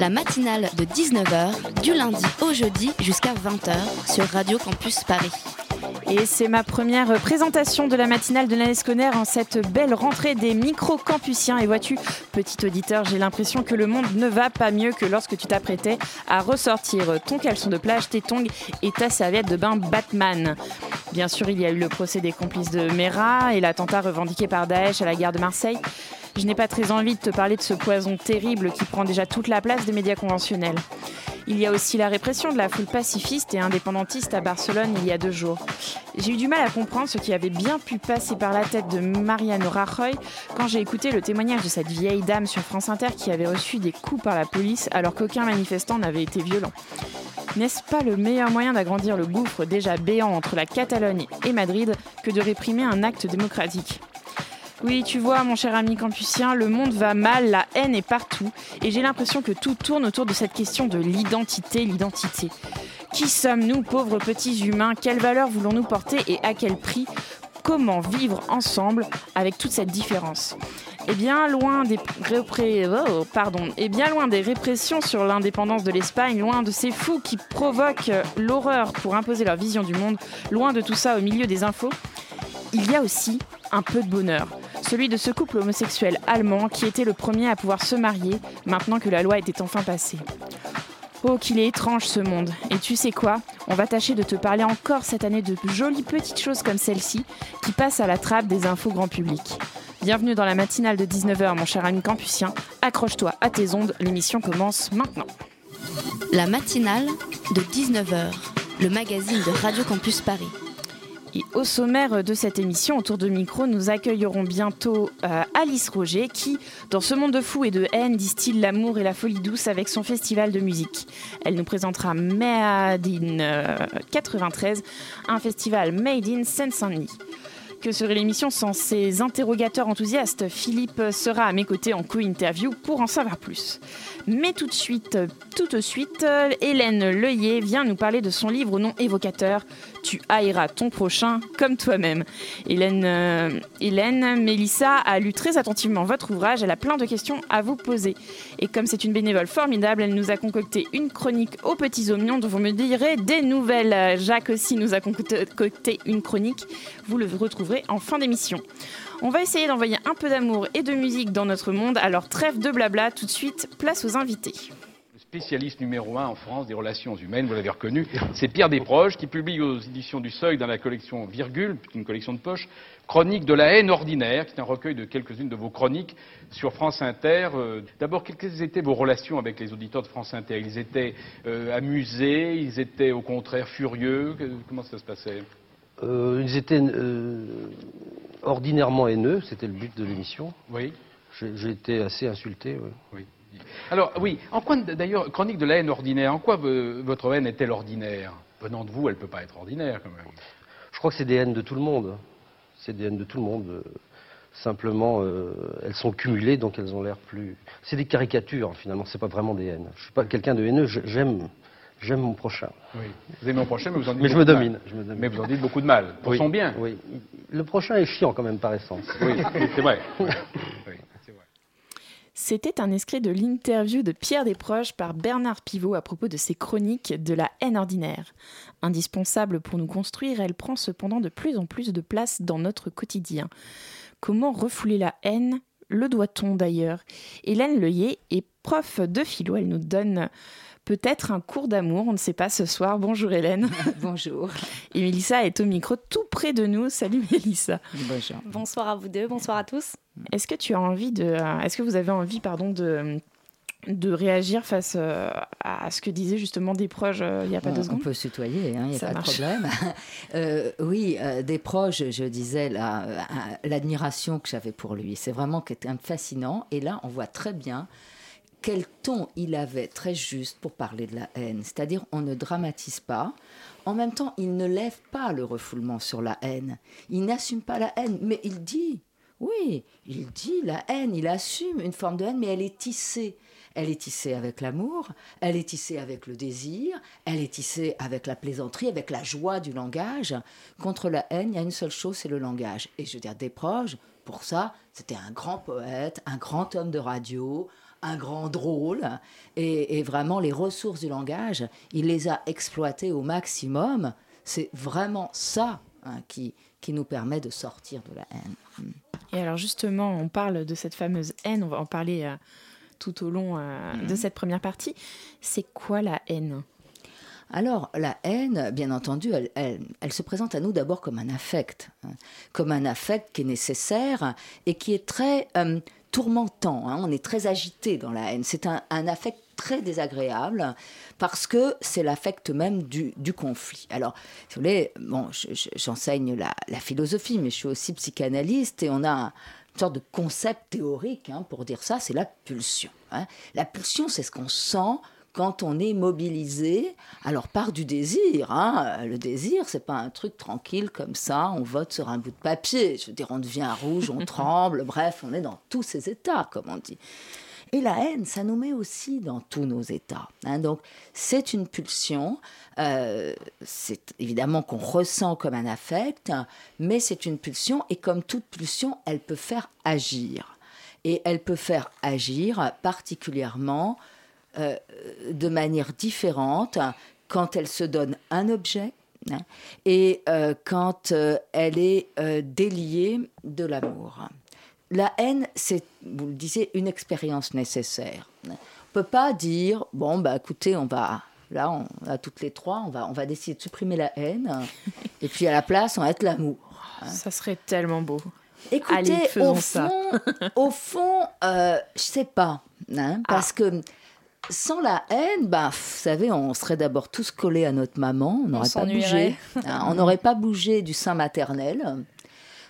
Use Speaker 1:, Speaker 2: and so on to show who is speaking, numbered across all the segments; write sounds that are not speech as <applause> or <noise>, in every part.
Speaker 1: La matinale de 19h, du lundi au jeudi jusqu'à 20h sur Radio Campus Paris.
Speaker 2: Et c'est ma première présentation de la matinale de l'année scolaire en cette belle rentrée des micro-campusiens. Et vois-tu, petit auditeur, j'ai l'impression que le monde ne va pas mieux que lorsque tu t'apprêtais à ressortir ton caleçon de plage, tes tongs et ta serviette de bain Batman. Bien sûr, il y a eu le procès des complices de Mera et l'attentat revendiqué par Daesh à la gare de Marseille. Je n'ai pas très envie de te parler de ce poison terrible qui prend déjà toute la place des médias conventionnels. Il y a aussi la répression de la foule pacifiste et indépendantiste à Barcelone il y a deux jours. J'ai eu du mal à comprendre ce qui avait bien pu passer par la tête de Mariano Rajoy quand j'ai écouté le témoignage de cette vieille dame sur France Inter qui avait reçu des coups par la police alors qu'aucun manifestant n'avait été violent. N'est-ce pas le meilleur moyen d'agrandir le gouffre déjà béant entre la Catalogne et Madrid que de réprimer un acte démocratique? Oui, tu vois, mon cher ami campusien, le monde va mal, la haine est partout, et j'ai l'impression que tout tourne autour de cette question de l'identité, l'identité. Qui sommes-nous, pauvres petits humains? Quelles valeurs voulons-nous porter et à quel prix? Comment vivre ensemble avec toute cette différence? Et bien loin des répré- oh, et bien loin des répressions sur l'indépendance de l'Espagne, loin de ces fous qui provoquent l'horreur pour imposer leur vision du monde, loin de tout ça au milieu des infos, il y a aussi un peu de bonheur. Celui de ce couple homosexuel allemand qui était le premier à pouvoir se marier maintenant que la loi était enfin passée. Oh, qu'il est étrange ce monde. Et tu sais quoi? On va tâcher de te parler encore cette année de jolies petites choses comme celle-ci qui passent à la trappe des infos grand public. Bienvenue dans la matinale de 19h, mon cher ami campusien. Accroche-toi à tes ondes, l'émission commence maintenant.
Speaker 1: La matinale de 19h, le magazine de Radio Campus Paris.
Speaker 2: Et au sommaire de cette émission, autour de micro, nous accueillerons bientôt euh, Alice Roger qui, dans ce monde de fou et de haine, distille l'amour et la folie douce avec son festival de musique. Elle nous présentera Made in euh, 93, un festival Made in Seine-Saint-Denis. Que serait l'émission sans ces interrogateurs enthousiastes? Philippe sera à mes côtés en co-interview pour en savoir plus. Mais tout de suite, tout de suite, euh, Hélène Leuillet vient nous parler de son livre au nom évocateur Tu haïras ton prochain comme toi-même. Hélène, euh, Hélène Mélissa a lu très attentivement votre ouvrage. Elle a plein de questions à vous poser. Et comme c'est une bénévole formidable, elle nous a concocté une chronique aux petits oignons dont vous me direz des nouvelles. Jacques aussi nous a concocté une chronique. Vous le retrouverez en fin d'émission. On va essayer d'envoyer un peu d'amour et de musique dans notre monde, alors trêve de blabla, tout de suite, place aux invités.
Speaker 3: Spécialiste numéro un en France des relations humaines, vous l'avez reconnu, c'est Pierre Desproges qui publie aux éditions du Seuil dans la collection Virgule, une collection de poche, Chronique de la haine ordinaire, qui est un recueil de quelques-unes de vos chroniques sur France Inter. Euh, D'abord, quelles étaient vos relations avec les auditeurs de France Inter? Ils étaient euh, amusés, ils étaient au contraire furieux? Comment ça se passait?
Speaker 4: Euh, ils étaient ordinairement haineux, c'était le but de l'émission.
Speaker 3: Oui
Speaker 4: J'ai j'ai été assez insulté. ouais.
Speaker 3: Oui. Alors, oui, en quoi, d'ailleurs, Chronique de la haine ordinaire, en quoi votre haine est-elle ordinaire? Venant de vous, elle ne peut pas être ordinaire, quand même.
Speaker 4: Je crois que c'est des haines de tout le monde. C'est des haines de tout le monde. Simplement, euh, elles sont cumulées, donc elles ont l'air plus. C'est des caricatures, finalement. C'est pas vraiment des haines. Je suis pas quelqu'un de haineux. J'aime, j'aime mon prochain.
Speaker 3: Oui. Vous aimez mon prochain, mais vous en dites
Speaker 4: Mais je
Speaker 3: beaucoup
Speaker 4: me
Speaker 3: de mal.
Speaker 4: domine. Je me domine.
Speaker 3: Mais vous en dites beaucoup de mal, pour
Speaker 4: Oui,
Speaker 3: son bien.
Speaker 4: Oui. Le prochain est chiant quand même par essence.
Speaker 3: Oui, c'est vrai. <laughs> Oui, c'est vrai.
Speaker 2: C'était un extrait de l'interview de Pierre Desproges par Bernard Pivot à propos de ses chroniques de la haine ordinaire. Indispensable pour nous construire, elle prend cependant de plus en plus de place dans notre quotidien. Comment refouler la haine? Le doit-on d'ailleurs? Hélène Leuillet est prof de philo, elle nous donne peut-être un cours d'amour, on ne sait pas ce soir. Bonjour Hélène. <laughs>
Speaker 5: Bonjour.
Speaker 2: Et Mélissa est au micro tout près de nous. Salut Mélissa.
Speaker 5: Bonjour.
Speaker 6: Bonsoir à vous deux, bonsoir à tous.
Speaker 2: Est-ce que tu as envie de, euh, est-ce que vous avez envie, pardon, de de réagir face euh, à ce que disaient justement des proches euh, il n'y a pas
Speaker 5: on,
Speaker 2: deux
Speaker 5: on
Speaker 2: secondes?
Speaker 5: peut se tutoyer, il n'y a
Speaker 2: Ça
Speaker 5: pas
Speaker 2: marche.
Speaker 5: de problème. <laughs> Euh, oui, euh, des proches, je disais la- euh, l'admiration que j'avais pour lui. C'est vraiment fascinant. Et là, on voit très bien quel ton il avait très juste pour parler de la haine. C'est-à-dire, on ne dramatise pas. En même temps, il ne lève pas le refoulement sur la haine. Il n'assume pas la haine, mais il dit, oui, il dit la haine, il assume une forme de haine, mais elle est tissée. Elle est tissée avec l'amour, elle est tissée avec le désir, elle est tissée avec la plaisanterie, avec la joie du langage. Contre la haine, il y a une seule chose, c'est le langage. Et je veux dire, Desproges, pour ça, c'était un grand poète, un grand homme de radio, un grand drôle. Et, vraiment, les ressources du langage, il les a exploitées au maximum. C'est vraiment ça hein, qui, qui nous permet de sortir de la haine.
Speaker 2: Et alors justement, on parle de cette fameuse haine, on va en parler euh, tout au long euh, de mhm. cette première partie. C'est quoi la haine?
Speaker 5: Alors, la haine, bien entendu, elle, se présente à nous d'abord comme un affect, hein. comme un affect qui est nécessaire et qui est très euh, tourmentant. Hein. On est très agité dans la haine. C'est un, affect très désagréable parce que c'est l'affect même du, conflit. Alors, si vous voulez, bon, j'enseigne la, philosophie, mais je suis aussi psychanalyste et on a une sorte de concept théorique hein, pour dire ça, c'est la pulsion. La pulsion, c'est ce qu'on sent quand on est mobilisé, alors par du désir. Hein. Le désir, c'est pas un truc tranquille comme ça, on vote sur un bout de papier. Je veux dire, on devient rouge, on <laughs> tremble, bref, on est dans tous ces états, comme on dit. Et la haine, ça nous met aussi dans tous nos états. Hein. Donc, c'est une pulsion. Euh, c'est évidemment qu'on ressent comme un affect, mais c'est une pulsion. Et comme toute pulsion, elle peut faire agir. Et elle peut faire agir particulièrement euh, de manière différente quand elle se donne un objet hein, et euh, quand euh, elle est déliée de l'amour. La haine, c'est, vous le disiez, une expérience nécessaire. On ne peut pas dire, bon, bah écoutez, on va, là, on a toutes les trois, on va, on va décider de supprimer la haine, <laughs> et puis à la place, on va être l'amour.
Speaker 2: Hein. Ça serait tellement beau.
Speaker 5: Écoutez, au, fond, au fond, je sais pas, hein, parce ah. que sans la haine, bah, vous savez, on serait d'abord tous collés à notre maman, on n'aurait pas bougé. Hein, on n'aurait pas bougé du sein maternel.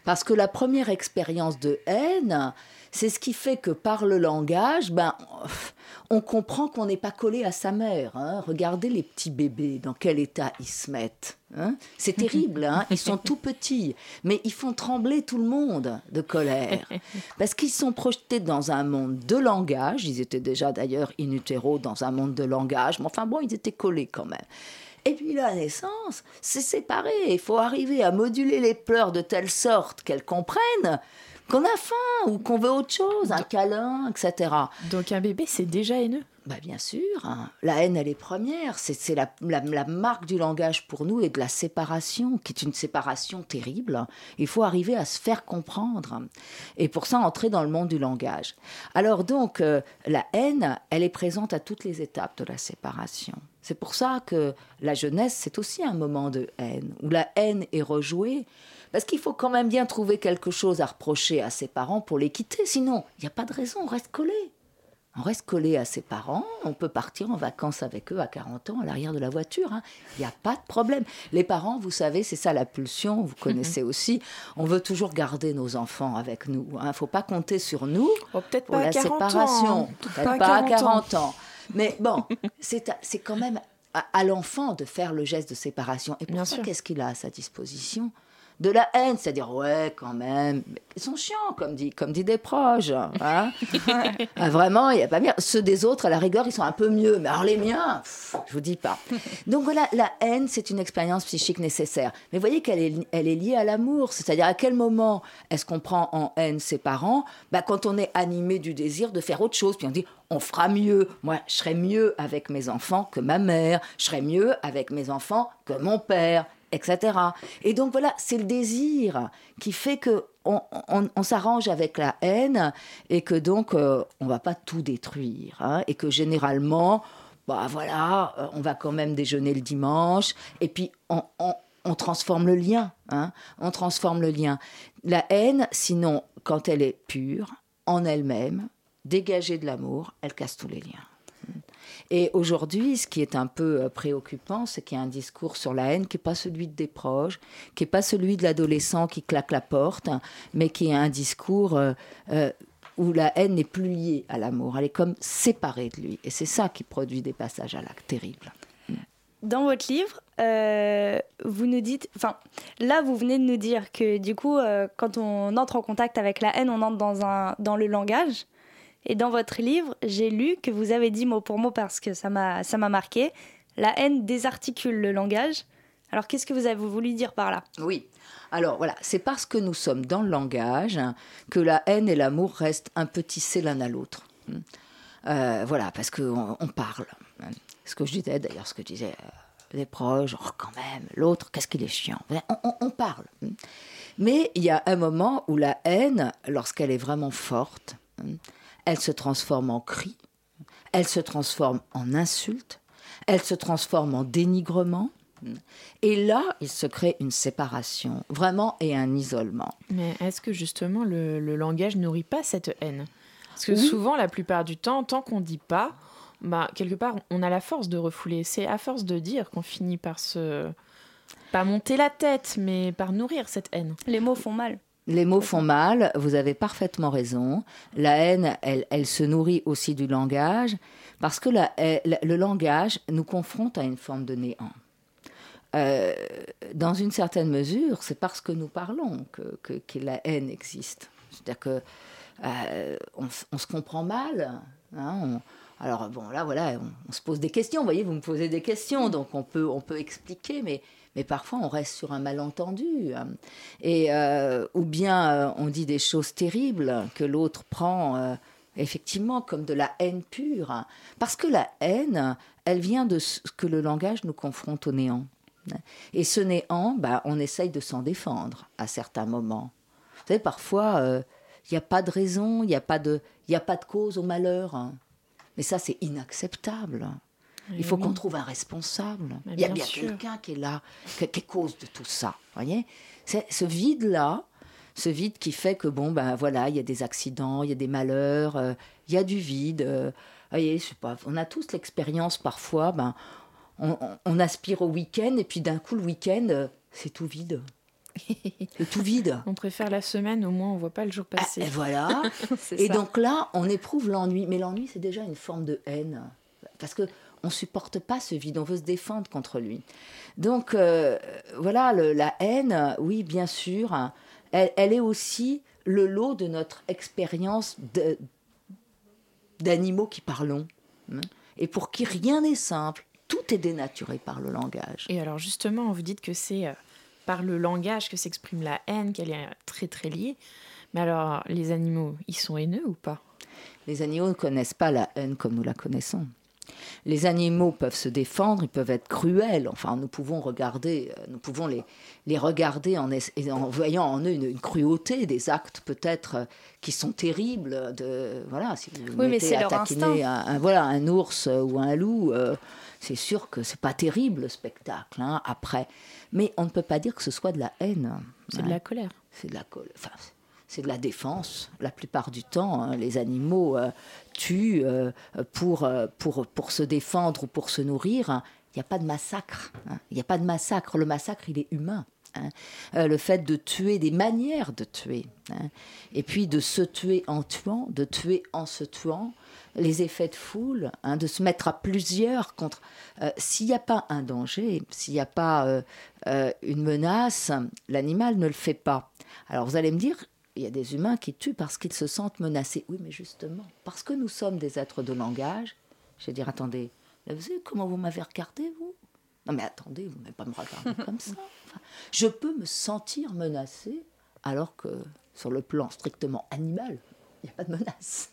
Speaker 5: Parce que la première expérience de haine, c'est ce qui fait que par le langage, ben, on comprend qu'on n'est pas collé à sa mère. Hein. Regardez les petits bébés, dans quel état ils se mettent. Hein. C'est <laughs> terrible, hein. ils sont tout petits, mais ils font trembler tout le monde de colère. <laughs> Parce qu'ils sont projetés dans un monde de langage, ils étaient déjà d'ailleurs in utero dans un monde de langage, mais enfin bon, ils étaient collés quand même. Et puis la naissance, c'est séparé. Il faut arriver à moduler les pleurs de telle sorte qu'elles comprennent qu'on a faim ou qu'on veut autre chose, un câlin, etc.
Speaker 2: Donc un bébé, c'est déjà haineux
Speaker 5: bah bien sûr, hein. la haine elle est première, c'est la, la, marque du langage pour nous et de la séparation, qui est une séparation terrible. Il faut arriver à se faire comprendre et pour ça entrer dans le monde du langage. Alors donc euh, la haine, elle est présente à toutes les étapes de la séparation. C'est pour ça que la jeunesse, c'est aussi un moment de haine, où la haine est rejouée, parce qu'il faut quand même bien trouver quelque chose à reprocher à ses parents pour les quitter. Sinon, il n'y a pas de raison, on reste collé. On reste collé à ses parents, on peut partir en vacances avec eux à 40 ans à l'arrière de la voiture. Hein. Il n'y a pas de problème. Les parents, vous savez, c'est ça la pulsion, vous <laughs> connaissez aussi. On veut toujours garder nos enfants avec nous. Il hein. ne faut pas compter sur nous
Speaker 2: oh,
Speaker 5: pour la séparation. Peut-être pas, à 40 ans. Mais bon, c'est quand même à, à l'enfant de faire le geste de séparation. Et pour ça, qu'est-ce qu'il a à sa disposition? De la haine, c'est-à-dire ouais quand même, ils sont chiants comme dit comme dit des proches, hein. <laughs> ah, vraiment il y a pas mieux. Ceux des autres à la rigueur ils sont un peu mieux, mais alors les miens, je vous dis pas. <laughs> Donc voilà, la haine c'est une expérience psychique nécessaire, mais voyez qu'elle est elle est liée à l'amour, c'est-à-dire à quel moment est-ce qu'on prend en haine ses parents? Bah, quand on est animé du désir de faire autre chose, puis on dit on fera mieux. Moi, je serai mieux avec mes enfants que ma mère. Je serai mieux avec mes enfants que mon père etc. Et donc voilà, c'est le désir qui fait que on, s'arrange avec la haine et que donc euh, on va pas tout détruire hein, et que généralement, bah voilà, euh, on va quand même déjeuner le dimanche et puis on, transforme le lien, hein, on transforme le lien. La haine, sinon, quand elle est pure en elle-même, dégagée de l'amour, elle casse tous les liens. Et aujourd'hui, ce qui est un peu euh, préoccupant, c'est qu'il y a un discours sur la haine qui n'est pas celui des proches, qui n'est pas celui de l'adolescent qui claque la porte, mais qui est un discours euh, euh, où la haine n'est plus liée à l'amour, elle est comme séparée de lui. Et c'est ça qui produit des passages à l'acte terribles.
Speaker 6: Dans votre livre, vous nous dites, enfin, là, vous venez de nous dire que du coup, quand on entre en contact avec la haine, on entre dans, un, dans le langage. Et dans votre livre, j'ai lu que vous avez dit mot pour mot parce que ça m'a marqué, la haine désarticule le langage. Alors, qu'est-ce que vous avez voulu dire par là?
Speaker 5: Oui. Alors voilà, c'est parce que nous sommes dans le langage que la haine et l'amour restent un peu tissés l'un à l'autre. Euh, voilà, parce qu'on on parle ce que je disais d'ailleurs, ce que disaient les proches, oh, quand même, l'autre, qu'est-ce qu'il est chiant. On, parle. Mais il y a un moment où la haine, lorsqu'elle est vraiment forte, elle se transforme en cri, elle se transforme en insulte, elle se transforme en dénigrement. Et là, il se crée une séparation, vraiment, et un isolement.
Speaker 2: Mais est-ce que justement le, langage nourrit pas cette haine? Parce que souvent, la plupart du temps, tant qu'on ne dit pas, bah, quelque part, on a la force de refouler. C'est à force de dire qu'on finit par se. pas monter la tête, mais par nourrir cette haine.
Speaker 6: Les mots font mal.
Speaker 5: Les mots font mal, vous avez parfaitement raison. La haine, elle, elle se nourrit aussi du langage, parce que la, le langage nous confronte à une forme de néant. Euh, dans une certaine mesure, c'est parce que nous parlons que, la haine existe. C'est-à-dire que euh, on, se comprend mal. Hein, alors bon, là voilà, on, se pose des questions. Vous voyez, vous me posez des questions, donc on peut, on peut expliquer, mais, mais parfois on reste sur un malentendu. Hein. Et euh, ou bien euh, on dit des choses terribles que l'autre prend euh, effectivement comme de la haine pure, hein. parce que la haine, elle vient de ce que le langage nous confronte au néant. Et ce néant, bah, on essaye de s'en défendre à certains moments. Vous savez, parfois, il n'y a pas de raison, il n'y a, pas de, a pas de cause au malheur. Hein. Mais ça, c'est inacceptable. Il faut qu'on trouve un responsable. Il y a bien quelqu'un qui est là, qui, est cause de tout ça. Voyez? Ce vide-là, ce vide qui fait que, bon, ben voilà, il y a des accidents, il y a des malheurs, euh, il y a du vide. Euh, voyez, je sais pas, on a tous l'expérience parfois, ben, on, aspire au week-end et puis d'un coup, le week-end, euh, c'est tout vide. <laughs> C'est tout vide.
Speaker 2: On préfère la semaine, au moins on voit pas le jour ah, passer.
Speaker 5: et voilà. <laughs> et donc là, on éprouve l'ennui. Mais l'ennui, c'est déjà une forme de haine. Parce que on supporte pas ce vide, on veut se défendre contre lui. Donc euh, voilà, la haine, oui, bien sûr, elle, est aussi le lot de notre expérience d'animaux qui parlons. Hein, et pour qui rien n'est simple, tout est dénaturé par le langage.
Speaker 2: Et alors justement, vous dites que c'est euh, par le langage que s'exprime la haine, qu'elle est très très liée. Mais alors, les animaux, ils sont haineux ou pas?
Speaker 5: Les animaux ne connaissent pas la haine comme nous la connaissons. Les animaux peuvent se défendre, ils peuvent être cruels. Enfin, nous pouvons regarder, euh, nous pouvons les, les regarder en, en voyant en eux une, cruauté, des actes peut-être euh, qui sont terribles. De voilà, si vous
Speaker 6: oui, mais c'est
Speaker 5: un, voilà un ours ou un loup, euh, c'est sûr que c'est pas terrible le spectacle. Hein, après, mais on ne peut pas dire que ce soit de la haine.
Speaker 2: C'est de la colère.
Speaker 5: C'est de la colère. Enfin, c'est de la défense. La plupart du temps, hein, les animaux euh, tuent euh, pour, euh, pour, pour se défendre ou pour se nourrir. Il n'y a pas de massacre. Hein. Il n'y a pas de massacre. Le massacre, il est humain. Hein. le fait de tuer, des manières de tuer, et puis de se tuer en tuant, de tuer en se tuant, les effets de foule, de se mettre à plusieurs contre. S'il n'y a pas un danger, s'il n'y a pas une menace, l'animal ne le fait pas. Alors vous allez me dire, il y a des humains qui tuent parce qu'ils se sentent menacés. Oui, mais justement, parce que nous sommes des êtres de langage, je vais dire, attendez, vous savez comment vous m'avez regardé, vous? Non, mais attendez, vous n'allez pas me regarder <laughs> comme ça. je peux me sentir menacé alors que sur le plan strictement animal, il n'y a pas de menace.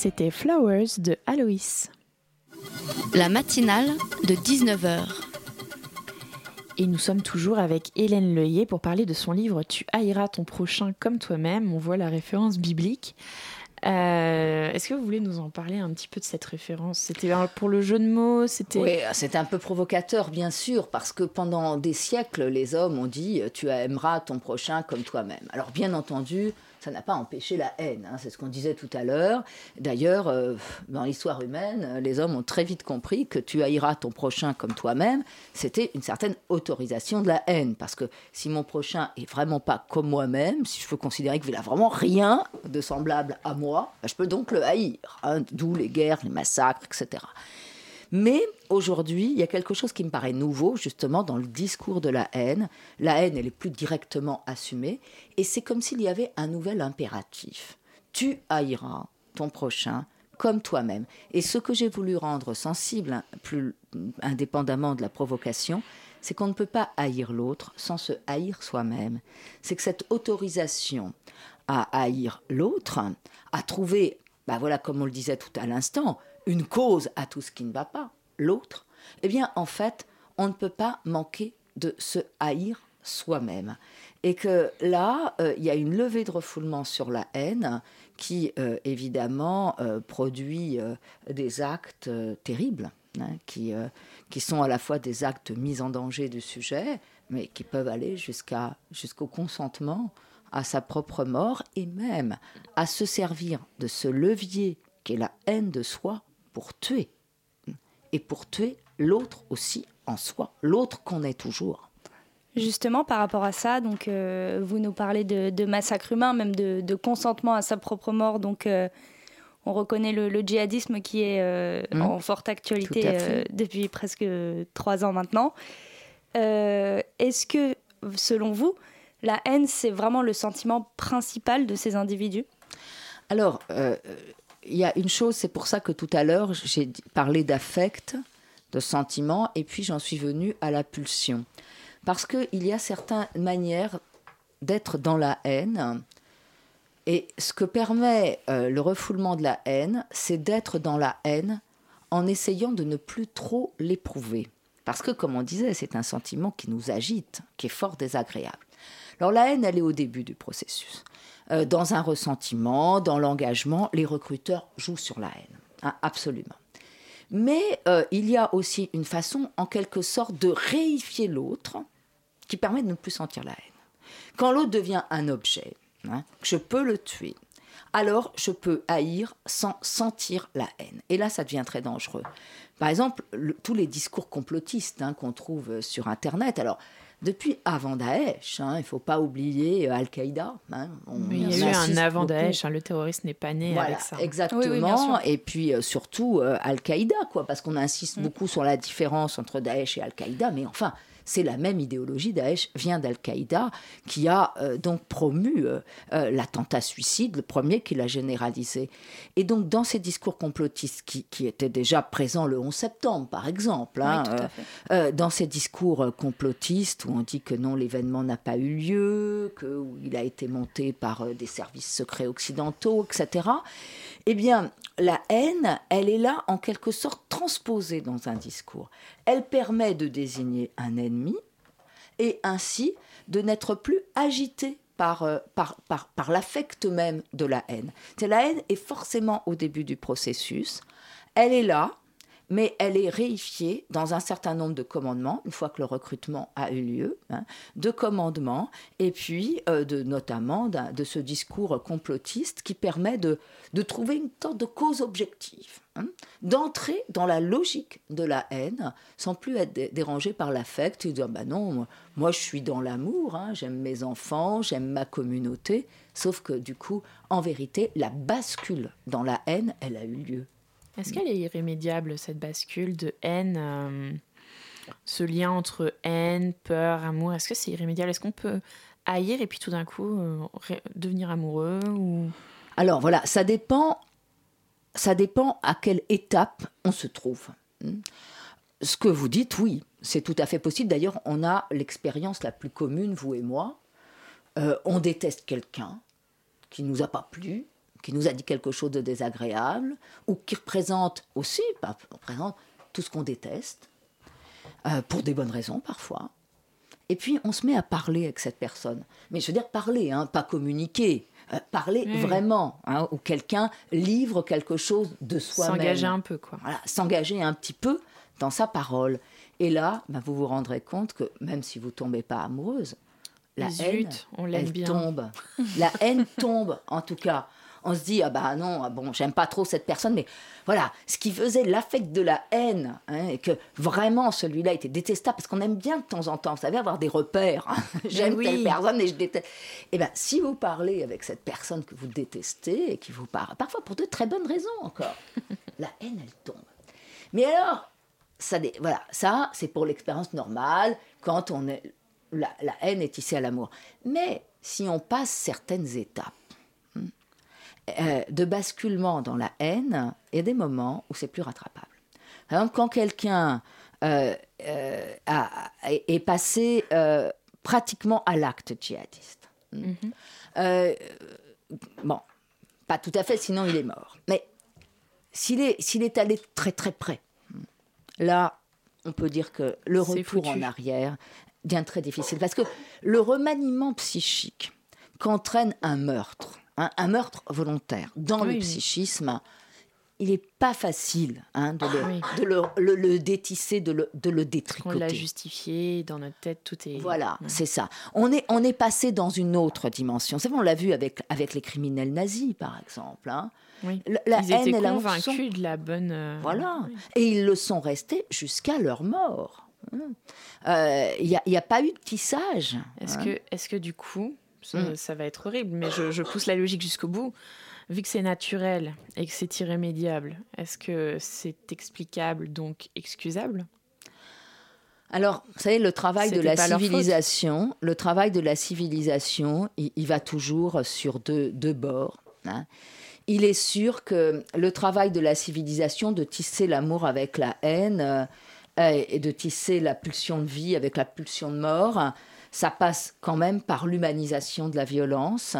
Speaker 2: C'était Flowers de Aloïs.
Speaker 1: La matinale de 19h.
Speaker 2: Et nous sommes toujours avec Hélène Leuillet pour parler de son livre Tu haïras ton prochain comme toi-même. On voit la référence biblique. Euh, Est-ce que vous voulez nous en parler un petit peu de cette référence? C'était pour le jeu de mots C'était
Speaker 5: Oui, c'était un peu provocateur, bien sûr, parce que pendant des siècles, les hommes ont dit Tu aimeras ton prochain comme toi-même. Alors, bien entendu, ça n'a pas empêché la haine. Hein, c'est ce qu'on disait tout à l'heure. D'ailleurs, euh, dans l'histoire humaine, les hommes ont très vite compris que tu haïras ton prochain comme toi-même, c'était une certaine autorisation de la haine. Parce que si mon prochain est vraiment pas comme moi-même, si je veux considérer qu'il n'a vraiment rien de semblable à moi, ben, je peux donc le haïr. Hein, D'où les guerres, les massacres, etc. Mais aujourd'hui, il y a quelque chose qui me paraît nouveau, justement, dans le discours de la haine. La haine, elle est plus directement assumée, et c'est comme s'il y avait un nouvel impératif. Tu haïras ton prochain comme toi-même. Et ce que j'ai voulu rendre sensible, hein, plus indépendamment de la provocation, c'est qu'on ne peut pas haïr l'autre sans se haïr soi-même. C'est que cette autorisation à haïr l'autre, à trouver, bah voilà, comme on le disait tout à l'instant, une cause à tout ce qui ne va pas, l'autre, eh bien, en fait, on ne peut pas manquer de se haïr soi-même. Et que là, euh, il y a une levée de refoulement sur la haine qui, euh, évidemment, euh, produit des actes terribles, hein, qui, qui sont à la fois des actes mis en danger du sujet, mais qui peuvent aller jusqu'au consentement à sa propre mort et même à se servir de ce levier qui est la haine de soi pour tuer. Et pour tuer l'autre aussi en soi, l'autre qu'on est toujours.
Speaker 6: Justement, par rapport à ça, donc euh, vous nous parlez de, massacre humain, même de, consentement à sa propre mort. Donc, euh, on reconnaît le, djihadisme qui est euh, mmh. en forte actualité depuis presque trois ans maintenant. Est-ce que, selon vous, la haine, c'est vraiment le sentiment principal de ces individus?
Speaker 5: Alors, il y a une chose, c'est pour ça que tout à l'heure, j'ai parlé d'affect, de sentiment, et puis j'en suis venue à la pulsion. Parce qu'il y a certaines manières d'être dans la haine, et ce que permet euh, le refoulement de la haine, c'est d'être dans la haine en essayant de ne plus trop l'éprouver. Parce que, comme on disait, c'est un sentiment qui nous agite, qui est fort désagréable. Alors la haine, elle est au début du processus. Euh, dans un ressentiment, dans l'engagement, les recruteurs jouent sur la haine. Hein, absolument. Mais euh, il y a aussi une façon, en quelque sorte, de réifier l'autre qui permet de ne plus sentir la haine. Quand l'autre devient un objet, hein, je peux le tuer, alors je peux haïr sans sentir la haine. Et là, ça devient très dangereux. Par exemple, tous les discours complotistes hein, qu'on trouve sur Internet. Alors, depuis avant Daesh. Hein, il ne faut pas oublier euh, Al-Qaïda.
Speaker 2: Hein, il y a eu un avant Daesh, hein, le terroriste n'est pas né avec ça.
Speaker 5: Exactement. et puis euh, surtout euh, Al-Qaïda, quoi, parce qu'on insiste mm. beaucoup sur la différence entre Daesh et Al-Qaïda, mais enfin, c'est la même idéologie. Daesh vient d'Al-Qaïda, qui a euh, donc promu euh, euh, l'attentat suicide, le premier qui l'a généralisé. Et donc, dans ces discours complotistes qui, étaient déjà présents le 11 septembre, par exemple, hein, dans ces discours complotistes où on dit que non, l'événement n'a pas eu lieu, qu'il a été monté par des services secrets occidentaux, etc. Eh bien, la haine, elle est là en quelque sorte transposée dans un discours. Elle permet de désigner un ennemi et ainsi de n'être plus agité par, euh, par, par, par l'affect même de la haine. La haine est forcément au début du processus. Elle est là, mais elle est réifiée dans un certain nombre de commandements, une fois que le recrutement a eu lieu, hein, de commandements, et puis euh, de, notamment de ce discours complotiste qui permet de, de trouver une sorte de cause objective, hein, d'entrer dans la logique de la haine sans plus être dérangé par l'affect et dire bah non, moi je suis dans l'amour, hein, j'aime mes enfants, j'aime ma communauté, sauf que du coup, en vérité, la bascule dans la haine, elle a eu lieu.
Speaker 2: Est-ce qu'elle est irrémédiable, cette bascule de haine euh, Ce lien entre haine, peur, amour, est-ce que c'est irrémédiable? Est-ce qu'on peut haïr et puis tout d'un coup euh, devenir amoureux ou...
Speaker 5: Alors voilà, ça dépend, ça dépend à quelle étape on se trouve. Ce que vous dites, oui, c'est tout à fait possible. D'ailleurs, on a l'expérience la plus commune, vous et moi. Euh, on déteste quelqu'un qui nous a pas plu, qui nous a dit quelque chose de désagréable, ou qui représente aussi, représente tout ce qu'on déteste, euh, pour des bonnes raisons parfois. Et puis on se met à parler avec cette personne. Mais je veux dire parler, hein, pas communiquer. Euh, parler vraiment, hein, où quelqu'un livre quelque chose de soi-même.
Speaker 2: S'engager un peu, quoi.
Speaker 5: Voilà, s'engager un petit peu dans sa parole. Et là, bah, vous vous rendrez compte que même si vous tombez pas amoureuse, la haine, on elle bien. tombe. La haine tombe, en tout cas on se dit ah bah non ah bon j'aime pas trop cette personne mais voilà ce qui faisait l'affect de la haine hein, et que vraiment celui-là était détestable parce qu'on aime bien de temps en temps vous savez avoir des repères hein. <laughs> j'aime telle personne et je déteste. Eh ben si vous parlez avec cette personne que vous détestez et qui vous parle parfois pour de très bonnes raisons encore <laughs> la haine elle tombe. Mais alors ça voilà ça c'est pour l'expérience normale quand on est la, la haine est tissée à l'amour. Mais si on passe certaines étapes euh, de basculement dans la haine, il y a des moments où c'est plus rattrapable. Par exemple, quand quelqu'un euh, euh, est passé pratiquement à l'acte djihadiste. Hmm. Mhm. bon, pas tout à fait, sinon il est mort. Mais s'il est, s'il est allé très très près, hmm, là, on peut dire que le retour en arrière devient très difficile. Parce que le remaniement psychique qu'entraîne un meurtre, un meurtre volontaire dans le psychisme, il n'est pas facile hein, de, le, de le, détisser, de le, de le détricoter.
Speaker 2: On l'a justifié, dans notre tête, tout est...
Speaker 5: Voilà, c'est ça. On est, on est passé dans une autre dimension. C'est on l'a vu avec, avec les criminels nazis, par exemple. Hein.
Speaker 2: Oui. La, ils étaient convaincus de la bonne... Euh,
Speaker 5: voilà. Et ils le sont restés jusqu'à leur mort. Il hein. n'y euh, a, a, pas eu de tissage.
Speaker 2: Est-ce que, est que du coup, Mm. Ça, va être horrible, mais je, pousse la logique jusqu'au bout. Vu que c'est naturel et que c'est irrémédiable, est-ce que c'est explicable, donc excusable?
Speaker 5: Alors, vous savez, le travail de la civilisation, le travail de la civilisation, il, va toujours sur deux, bords. Hein. Il est sûr que le travail de la civilisation, de tisser l'amour avec la haine euh, et de tisser la pulsion de vie avec la pulsion de mort, ça passe quand même par l'humanisation de la violence,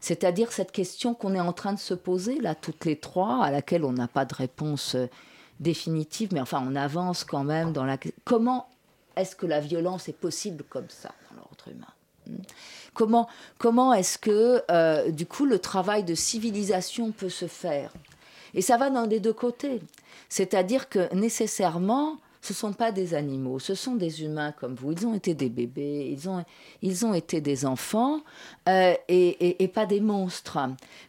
Speaker 5: c'est-à-dire cette question qu'on est en train de se poser là toutes les trois, à laquelle on n'a pas de réponse euh, définitive, mais enfin on avance quand même dans la comment est-ce que la violence est possible comme ça dans l'ordre humain hmm? Comment, comment est-ce que, euh, du coup, le travail de civilisation peut se faire? Et ça va dans les deux côtés. C'est-à-dire que nécessairement, ce ne sont pas des animaux, ce sont des humains comme vous. Ils ont été des bébés, ils ont, ils ont été des enfants euh, et, pas des monstres.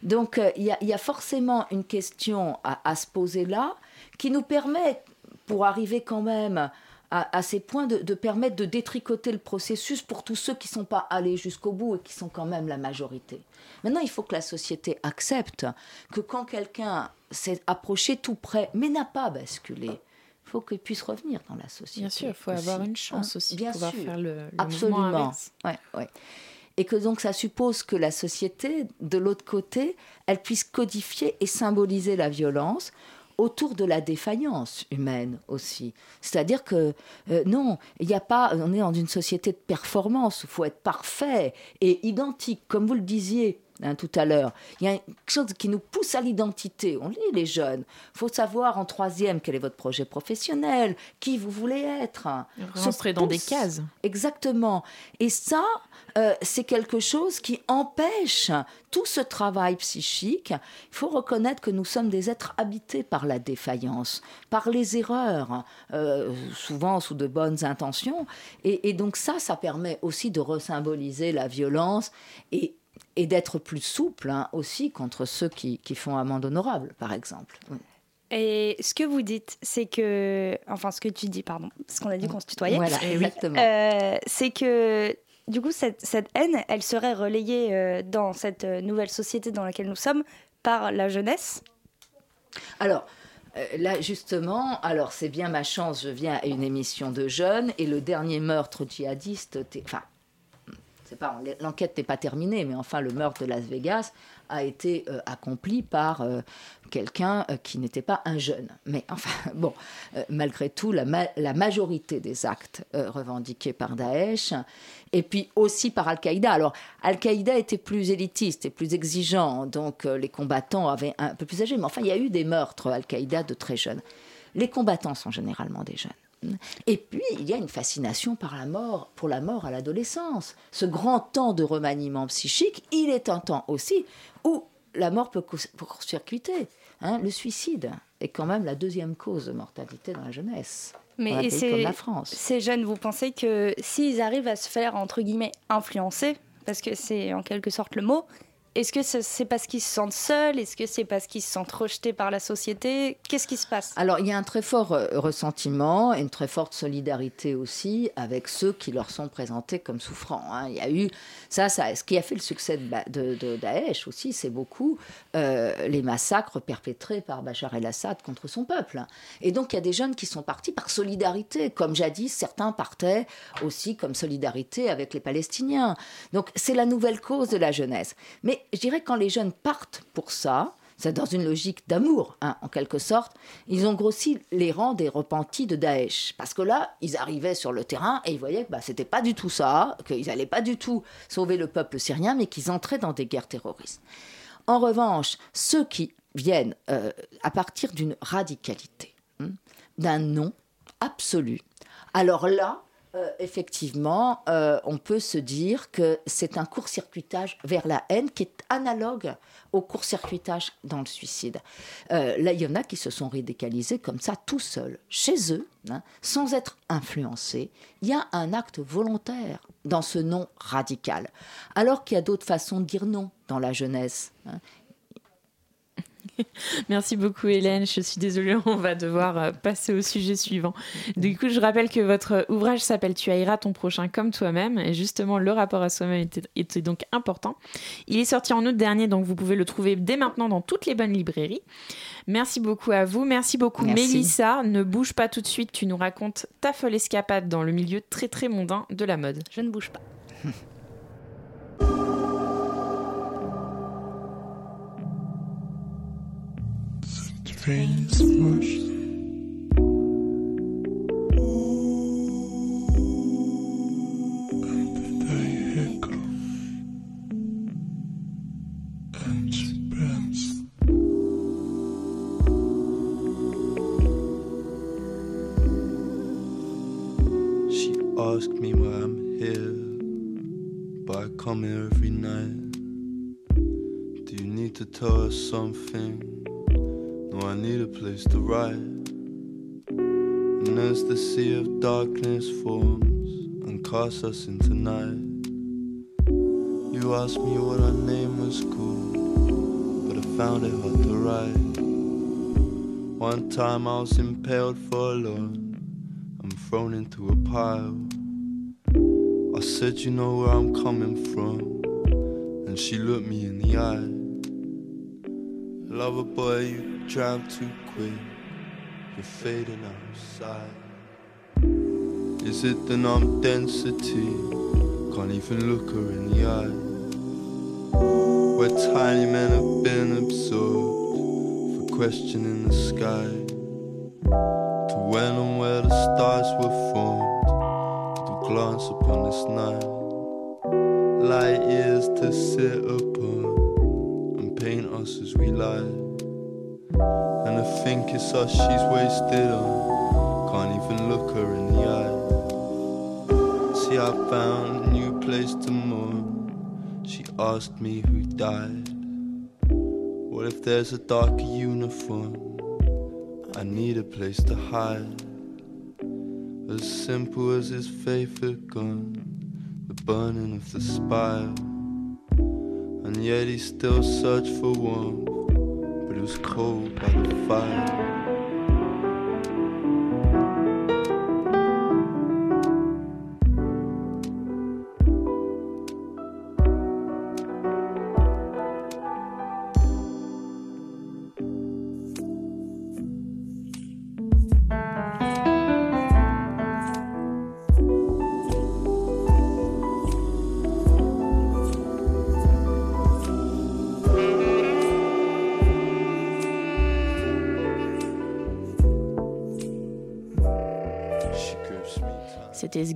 Speaker 5: Donc euh, il y, a forcément une question à, se poser là qui nous permet, pour arriver quand même à, ces points, de, de, permettre de détricoter le processus pour tous ceux qui ne sont pas allés jusqu'au bout et qui sont quand même la majorité. Maintenant, il faut que la société accepte que quand quelqu'un s'est approché tout près, mais n'a pas basculé, faut qu'il puisse revenir dans la société.
Speaker 2: Bien sûr, il faut avoir une chance hein, aussi de pouvoir faire le, le
Speaker 5: Absolument. Ouais, ouais. Et que donc ça suppose que la société, de l'autre côté, elle puisse codifier et symboliser la violence autour de la défaillance humaine aussi. C'est-à-dire que euh, non, il n'y a pas, on est dans une société de performance, il faut être parfait et identique, comme vous le disiez. Hein, tout à l'heure. Il y a quelque chose qui nous pousse à l'identité. On lit les jeunes. Il faut savoir en troisième quel est votre projet professionnel, qui vous voulez être.
Speaker 2: Rentrer dans des cases.
Speaker 5: Exactement. Et ça, euh, c'est quelque chose qui empêche tout ce travail psychique. Il faut reconnaître que nous sommes des êtres habités par la défaillance, par les erreurs, euh, souvent sous de bonnes intentions. Et, donc ça, ça permet aussi de resymboliser la violence et, et d'être plus souple hein, aussi contre ceux qui, qui, font amende honorable, par exemple.
Speaker 6: Et ce que vous dites, c'est que, enfin ce que tu dis, pardon, ce qu'on a dit qu'on se tutoyait,
Speaker 5: voilà, exactement.
Speaker 6: Euh, c'est que du coup, cette, haine, elle serait relayée euh, dans cette euh, nouvelle société dans laquelle nous sommes par la jeunesse?
Speaker 5: Alors, là, justement, alors c'est bien ma chance, je viens à une émission de jeunes et le dernier meurtre djihadiste, enfin, l'enquête n'est pas terminée, mais enfin, le meurtre de Las Vegas a été euh, accompli par euh, quelqu'un euh, qui n'était pas un jeune. Mais enfin, <laughs> bon, malgré tout, la, majorité des actes revendiqués par Daesh, et puis aussi par Al-Qaïda. Alors, Al-Qaïda était plus élitiste et plus exigeant, donc les combattants avaient un peu plus âgés, mais enfin, il y a eu des meurtres Al-Qaïda de très jeunes. Les combattants sont généralement des jeunes. Et puis, il y a une fascination par la mort, pour la mort à l'adolescence. Ce grand temps de remaniement psychique, il est un temps aussi où la mort peut court-circuiter. Hein. le suicide est quand même la deuxième cause de mortalité dans la jeunesse.
Speaker 6: Mais c'est la France. Ces jeunes, vous pensez que s'ils arrivent à se faire, entre guillemets, influencer, parce que c'est en quelque sorte le mot, est-ce que c'est parce qu'ils se sentent seuls? Est-ce que c'est parce qu'ils se sentent rejetés par la société? Qu'est-ce qui se passe?
Speaker 5: Alors, il y a un très fort euh, ressentiment et une très forte solidarité aussi avec ceux qui leur sont présentés comme souffrants. Hein. Il y a eu ça, ça, ce qui a fait le succès de, Daesh aussi, c'est beaucoup euh, les massacres perpétrés par Bachar el-Assad contre son peuple. Et donc, il y a des jeunes qui sont partis par solidarité, comme jadis, certains partaient aussi comme solidarité avec les Palestiniens. Donc, c'est la nouvelle cause de la jeunesse. Mais je dirais quand les jeunes partent pour ça, c'est dans une logique d'amour, hein, en quelque sorte, ils ont grossi les rangs des repentis de Daesh. Parce que là, ils arrivaient sur le terrain et ils voyaient que bah, c'était pas du tout ça, qu'ils n'allaient pas du tout sauver le peuple syrien, mais qu'ils entraient dans des guerres terroristes. En revanche, ceux qui viennent euh, à partir d'une radicalité, hein, d'un non absolu, alors là, euh, effectivement, euh, on peut se dire que c'est un court-circuitage vers la haine qui est analogue au court-circuitage dans le suicide. Euh, là, il y en a qui se sont radicalisés comme ça, tout seuls, chez eux, hein, sans être influencés. Il y a un acte volontaire dans ce non radical, alors qu'il y a d'autres façons de dire non dans la jeunesse. Hein. <laughs>
Speaker 2: Merci beaucoup Hélène. Je suis désolée, on va devoir euh, passer au sujet suivant. Du coup, je rappelle que votre ouvrage s'appelle Tu haïras ton prochain comme toi-même. Et justement, le rapport à soi-même était, donc important. Il est sorti en août dernier, donc vous pouvez le trouver dès maintenant dans toutes les bonnes librairies. Merci beaucoup à vous. Merci beaucoup Mélissa. Ne bouge pas tout de suite. Tu nous racontes ta folle escapade dans le milieu très très mondain de la mode.
Speaker 6: Je ne bouge pas. <laughs>
Speaker 7: mush. She asked me why I'm here, but I come here every night. Do you need to tell her something? I need a place to ride. And as the sea of darkness forms and casts us into night, you asked me what our name was called, but I found it hard to write. One time I was impaled for a lawn and thrown into a pile. I said, You know where I'm coming from, and she looked me in the eye. Lover boy, you drive too quick, you're fading outside. Is it the numb density? Can't even look her in the eye. Where tiny men have been absorbed for questioning the sky. To when and where the stars were formed, to glance upon this night. Light years to sit upon and paint us as we lie. And I think it's us she's wasted on. Can't even look her in the eye. See, I found a new place to mourn. She asked me who died. What if there's a darker uniform? I need a place to hide. As simple as his favorite gun, the burning of the spire. And yet he still searched for warmth, was cold by the fire.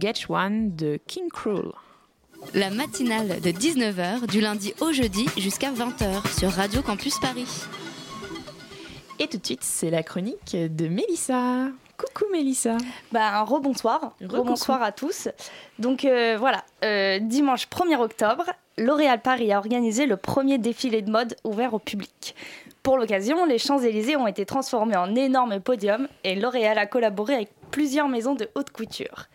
Speaker 2: Sketch One de King Cruel.
Speaker 1: La matinale de 19h du lundi au jeudi jusqu'à 20h sur Radio Campus Paris.
Speaker 2: Et tout de suite, c'est la chronique de Mélissa. Coucou Mélissa.
Speaker 6: Bah, un rebonsoir. Rebonsoir à tous. Donc euh, voilà, euh, dimanche 1er octobre, L'Oréal Paris a organisé le premier défilé de mode ouvert au public. Pour l'occasion, les Champs-Élysées ont été transformés en énormes podiums et L'Oréal a collaboré avec plusieurs maisons de haute couture.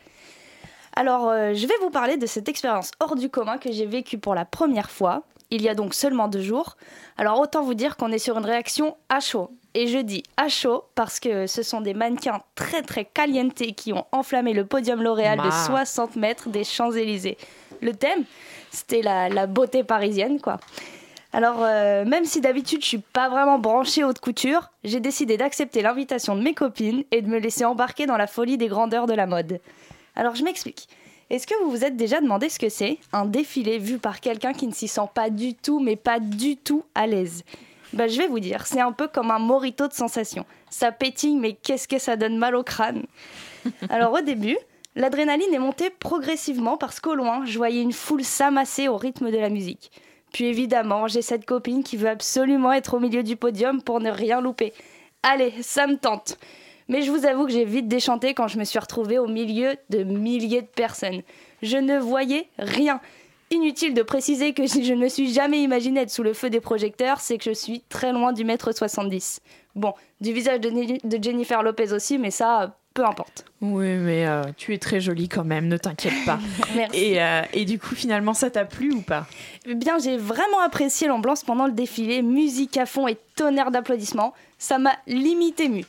Speaker 6: Alors, euh, je vais vous parler de cette expérience hors du commun que j'ai vécue pour la première fois, il y a donc seulement deux jours. Alors, autant vous dire qu'on est sur une réaction à chaud. Et je dis à chaud parce que ce sont des mannequins très très caliente qui ont enflammé le podium L'Oréal de
Speaker 2: Ma.
Speaker 6: 60 mètres des Champs-Élysées. Le thème, c'était la, la beauté parisienne, quoi. Alors, euh, même si d'habitude je suis pas vraiment branchée haute couture, j'ai décidé d'accepter l'invitation de mes copines et de me laisser embarquer dans la folie des grandeurs de la mode. Alors, je m'explique. Est-ce que vous vous êtes déjà demandé ce que c'est un défilé vu par quelqu'un qui ne s'y sent pas du tout, mais pas du tout à l'aise? Bah, Je vais vous dire, c'est un peu comme un morito de sensation. Ça pétille, mais qu'est-ce que ça donne mal au crâne? <laughs> Alors, au début, l'adrénaline est montée progressivement parce qu'au loin, je voyais une foule s'amasser au rythme de la musique. Puis évidemment, j'ai cette copine qui veut absolument être au milieu du podium pour ne rien louper. Allez, ça me tente. Mais je vous avoue que j'ai vite déchanté quand je me suis retrouvée au milieu de milliers de personnes. Je ne voyais rien. Inutile de préciser que si <laughs> je ne me suis jamais imaginé être sous le feu des projecteurs, c'est que je suis très loin du mètre 70. Bon, du visage de, Ni- de Jennifer Lopez aussi, mais ça, peu importe.
Speaker 2: Oui, mais euh, tu es très jolie quand même, ne t'inquiète pas. <laughs>
Speaker 6: Merci.
Speaker 2: Et, euh, et du coup, finalement, ça t'a plu ou pas?
Speaker 6: Eh bien, j'ai vraiment apprécié l'ambiance pendant le défilé, musique à fond et tonnerre d'applaudissements. Ça m'a limite ému.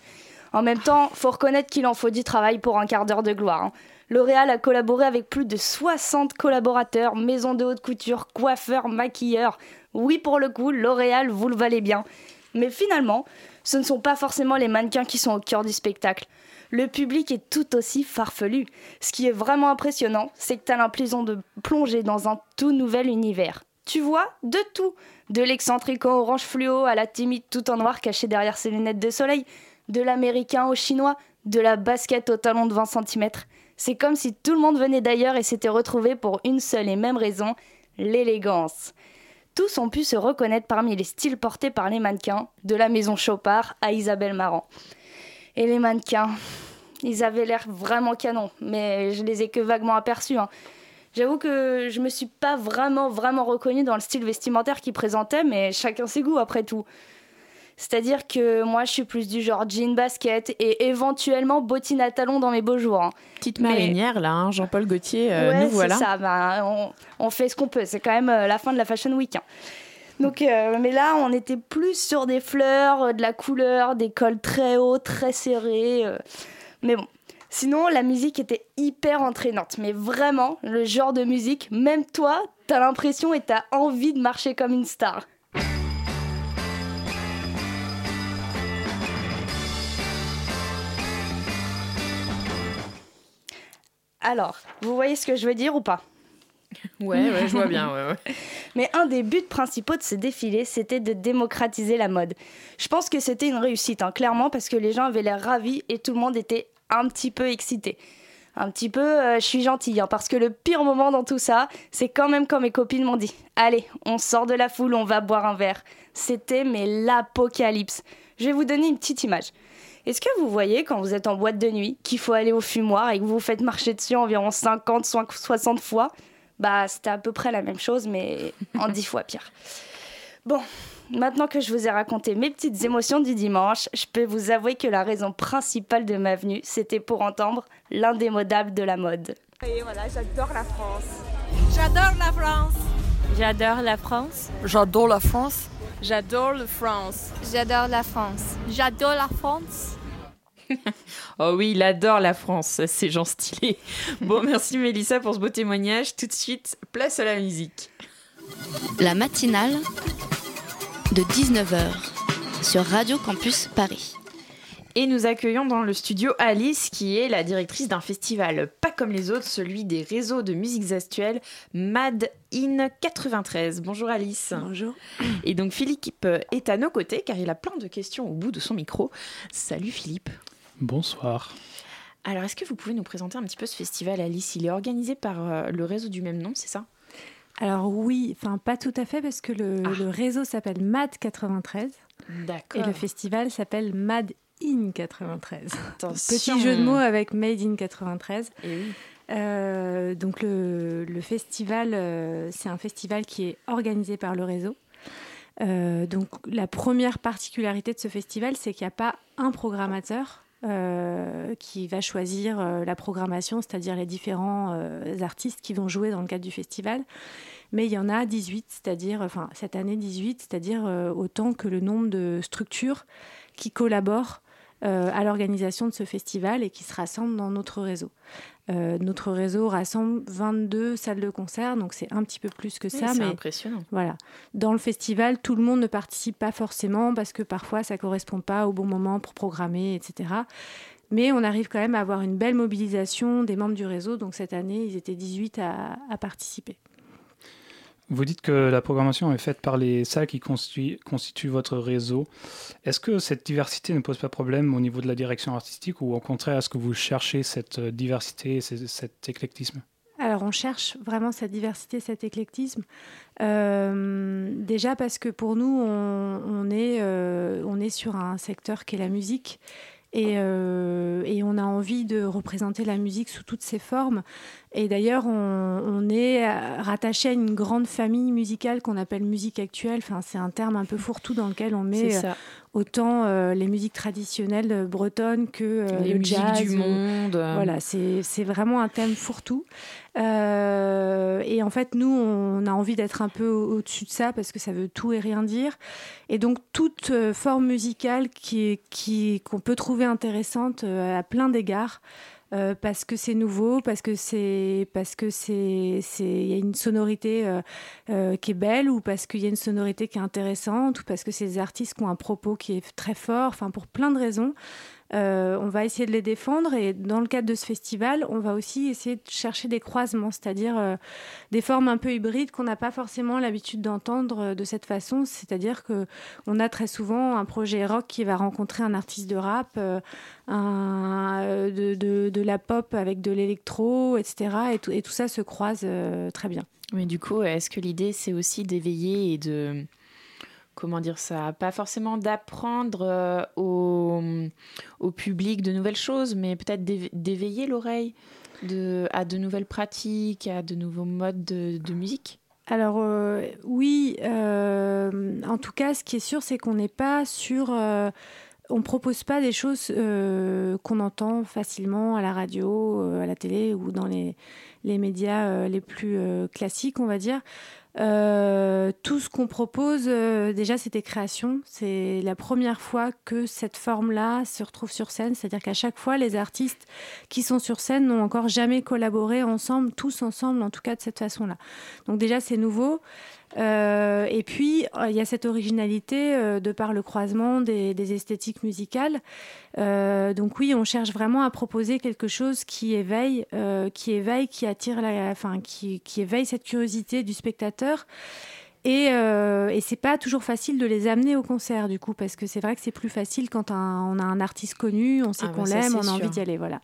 Speaker 6: En même temps, faut reconnaître qu'il en faut du travail pour un quart d'heure de gloire. hein. L'Oréal a collaboré avec plus de 60 collaborateurs, maisons de haute couture, coiffeurs, maquilleurs. Oui, pour le coup, L'Oréal, vous le valez bien. Mais finalement, ce ne sont pas forcément les mannequins qui sont au cœur du spectacle. Le public est tout aussi farfelu. Ce qui est vraiment impressionnant, c'est que tu as l'impression de plonger dans un tout nouvel univers. Tu vois de tout, de l'excentrique en orange fluo à la timide tout en noir cachée derrière ses lunettes de soleil, de l'américain au chinois, de la basket au talon de 20 cm. C'est comme si tout le monde venait d'ailleurs et s'était retrouvé pour une seule et même raison, l'élégance. Tous ont pu se reconnaître parmi les styles portés par les mannequins, de la maison Chopard à Isabelle Marant. Et les mannequins, ils avaient l'air vraiment canons, mais je les ai que vaguement aperçus. hein. J'avoue que je me suis pas vraiment, vraiment reconnue dans le style vestimentaire qu'ils présentaient, mais chacun ses goûts après tout. C'est-à-dire que moi, je suis plus du genre jean basket et éventuellement bottines à talons dans mes beaux jours. hein.
Speaker 2: Petite
Speaker 6: Mais-
Speaker 2: marinière, là, hein, Jean-Paul Gaultier, euh,
Speaker 6: ouais,
Speaker 2: nous voilà.
Speaker 6: c'est ça. ben, on, on fait ce qu'on peut. C'est quand même euh, la fin de la Fashion Week. hein. Donc, euh, mais là, on était plus sur des fleurs, euh, de la couleur, des cols très hauts, très serrés. Mais bon. Sinon, la musique était hyper entraînante. Mais vraiment, le genre de musique, même toi, t'as l'impression et t'as envie de marcher comme une star. Alors, vous voyez ce que je veux dire ou pas? <laughs>
Speaker 2: Ouais, ouais, je vois bien. Ouais, ouais. <laughs>
Speaker 6: Mais un des buts principaux de ce défilé, c'était de démocratiser la mode. Je pense que c'était une réussite, hein, clairement, parce que les gens avaient l'air ravis et tout le monde était un petit peu excité. un petit peu, euh, je suis gentille, hein, parce que le pire moment dans tout ça, c'est quand même quand mes copines m'ont dit Allez, on sort de la foule, on va boire un verre. C'était mais l'apocalypse. Je vais vous donner une petite image. Est-ce que vous voyez quand vous êtes en boîte de nuit qu'il faut aller au fumoir et que vous vous faites marcher dessus environ 50, 60 fois? Bah, c'était à peu près la même chose, mais en 10 fois pire. Bon, maintenant que je vous ai raconté mes petites émotions du dimanche, je peux vous avouer que la raison principale de ma venue, c'était pour entendre l'indémodable de la mode.
Speaker 8: Et voilà, j'adore la France.
Speaker 9: J'adore la France.
Speaker 10: J'adore la France.
Speaker 11: J'adore la France.
Speaker 12: J'adore la France.
Speaker 13: J'adore la France.
Speaker 14: J'adore la France. <laughs>
Speaker 2: oh oui, il adore la France, ces gens stylés. <laughs> Bon, merci Mélissa pour ce beau témoignage. Tout de suite, place à la musique.
Speaker 1: La matinale de 19h sur Radio Campus Paris.
Speaker 2: Et nous accueillons dans le studio Alice, qui est la directrice d'un festival pas comme les autres, celui des réseaux de musiques actuelles, Mad in 93. Bonjour Alice.
Speaker 15: Bonjour.
Speaker 2: Et donc Philippe est à nos côtés, car il a plein de questions au bout de son micro. Salut Philippe.
Speaker 16: Bonsoir.
Speaker 2: Alors, est-ce que vous pouvez nous présenter un petit peu ce festival, Alice? Il est organisé par euh, le réseau du même nom, c'est ça?
Speaker 15: Alors oui, enfin pas tout à fait parce que le,
Speaker 2: Ah.
Speaker 15: réseau s'appelle MAD 93
Speaker 2: D'accord.
Speaker 15: et le festival s'appelle MAD in 93.
Speaker 2: Attention.
Speaker 15: Petit jeu de mots avec Made in 93.
Speaker 2: Et oui.
Speaker 15: Euh, donc le, le festival, euh, c'est un festival qui est organisé par le réseau. Euh, donc la première particularité de ce festival, c'est qu'il n'y a pas un programmateur qui va choisir la programmation, c'est-à-dire les différents artistes qui vont jouer dans le cadre du festival. Mais il y en a 18, c'est-à-dire, enfin cette année 18, c'est-à-dire euh, autant que le nombre de structures qui collaborent à l'organisation de ce festival et qui se rassemblent dans notre réseau. Euh, notre réseau rassemble 22 salles de concert, donc c'est un petit peu plus que
Speaker 2: Oui,
Speaker 15: ça.
Speaker 2: c'est
Speaker 15: mais
Speaker 2: impressionnant.
Speaker 15: Voilà. Dans le festival, tout le monde ne participe pas forcément parce que parfois ça correspond pas au bon moment pour programmer, etc. Mais on arrive quand même à avoir une belle mobilisation des membres du réseau. Donc cette année, ils étaient 18 à, à participer.
Speaker 16: Vous dites que la programmation est faite par les salles qui constituent, constituent votre réseau. Est-ce que cette diversité ne pose pas problème au niveau de la direction artistique ou au contraire, est-ce que vous cherchez cette euh, diversité, ce- cet éclectisme?
Speaker 15: Alors, on cherche vraiment cette diversité, cet éclectisme. Euh, déjà parce que pour nous, on, est, euh, on est sur un secteur qui est la musique. Et, et on a envie de représenter la musique sous toutes ses formes. Et d'ailleurs, on, on est euh, rattaché à une grande famille musicale qu'on appelle musique actuelle. Enfin, c'est un terme un peu fourre-tout dans lequel on met euh, autant euh, les musiques traditionnelles bretonnes que euh,
Speaker 2: Les
Speaker 15: le
Speaker 2: musiques
Speaker 15: jazz
Speaker 2: du monde.
Speaker 15: Voilà, c'est vraiment un thème fourre-tout. Euh, et en fait, nous, on a envie d'être un peu au- au-dessus de ça parce que ça veut tout et rien dire. Et donc, toute forme musicale qui est- qui- qu'on peut trouver intéressante à plein d'égards. Euh, parce que c'est nouveau, parce que c'est parce que c'est c'est il y a une sonorité euh, euh, qui est belle ou parce qu'il y a une sonorité qui est intéressante ou parce que des artistes ont un propos qui est très fort. Enfin, pour plein de raisons. Euh, on va essayer de les défendre et dans le cadre de ce festival, on va aussi essayer de chercher des croisements, c'est-à-dire euh, des formes un peu hybrides qu'on n'a pas forcément l'habitude d'entendre euh, de cette façon. C'est-à-dire que on a très souvent un projet rock qui va rencontrer un artiste de rap, de, la pop avec de l'électro, etc. Et tout, ça se croise très bien.
Speaker 2: Mais du coup, est-ce que l'idée, c'est aussi d'éveiller et de. Comment dire ça Pas forcément d'apprendre euh, au, public de nouvelles choses, mais peut-être d'éve- d'éveiller l'oreille à de nouvelles pratiques, à de nouveaux modes de, musique
Speaker 15: Alors euh, oui, euh, en tout cas, ce qui est sûr, c'est qu'on n'est pas sur... on propose pas des choses qu'on entend facilement à la radio, à la télé ou dans les, les médias les plus classiques, on va dire. Euh, tout ce qu'on propose, euh, déjà, c'est des créations. C'est la première fois que cette forme-là se retrouve sur scène. C'est-à-dire qu'à chaque fois, les artistes qui sont sur scène n'ont encore jamais collaboré ensemble, tous ensemble, en tout cas de cette façon-là. Donc déjà, c'est nouveau. Euh, et puis, euh, il y a cette originalité euh, de par le croisement des, esthétiques musicales. Donc oui, on cherche vraiment à proposer quelque chose qui éveille, qui éveille, qui attire, la, enfin, qui éveille cette curiosité du spectateur Et, euh, et c'est pas toujours facile de les amener au concert, du coup, parce que c'est vrai que c'est plus facile quand un- on a un artiste connu, on sait
Speaker 2: Ah
Speaker 15: qu'on
Speaker 2: bah
Speaker 15: l'aime, on a envie d'y aller, voilà.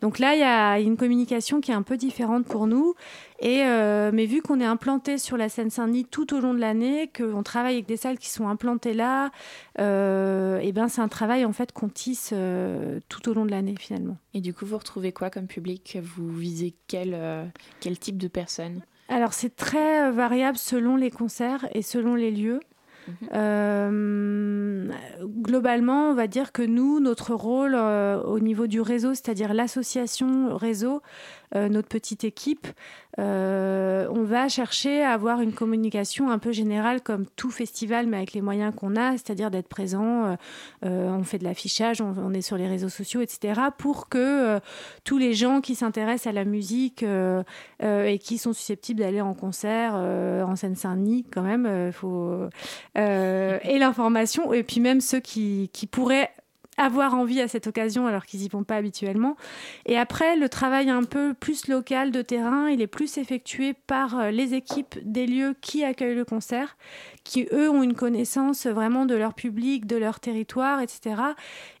Speaker 15: Donc là, il y a une communication qui est un peu différente pour nous. Et, euh, mais vu qu'on est implanté sur la Seine-Saint-Denis tout au long de l'année, qu'on travaille avec des salles qui sont implantées là, euh, et ben c'est un travail en fait qu'on tisse euh, tout au long de l'année finalement.
Speaker 2: Et du coup, vous retrouvez quoi comme public? Vous visez quel, quel type de personnes?
Speaker 15: Alors c'est très euh, variable selon les concerts et selon les lieux. Euh, globalement, on va dire que nous, notre rôle euh, au niveau du réseau, c'est-à-dire l'association réseau, notre petite équipe, euh, on va chercher à avoir une communication un peu générale comme tout festival, mais avec les moyens qu'on a, c'est-à-dire d'être présent. euh, euh, on fait de l'affichage, on, est sur les réseaux sociaux, etc., pour que euh, tous les gens qui s'intéressent à la musique euh, euh, et qui sont susceptibles d'aller en concert euh, en Seine-Saint-Denis, quand même, euh, faut euh, et l'information, et puis même ceux qui pourraient avoir envie à cette occasion alors qu'ils y vont pas habituellement. Et après, le travail un peu plus local de terrain, il est plus effectué par euh, les équipes des lieux qui accueillent le concert, qui eux ont une connaissance vraiment de leur public, de leur territoire, etc.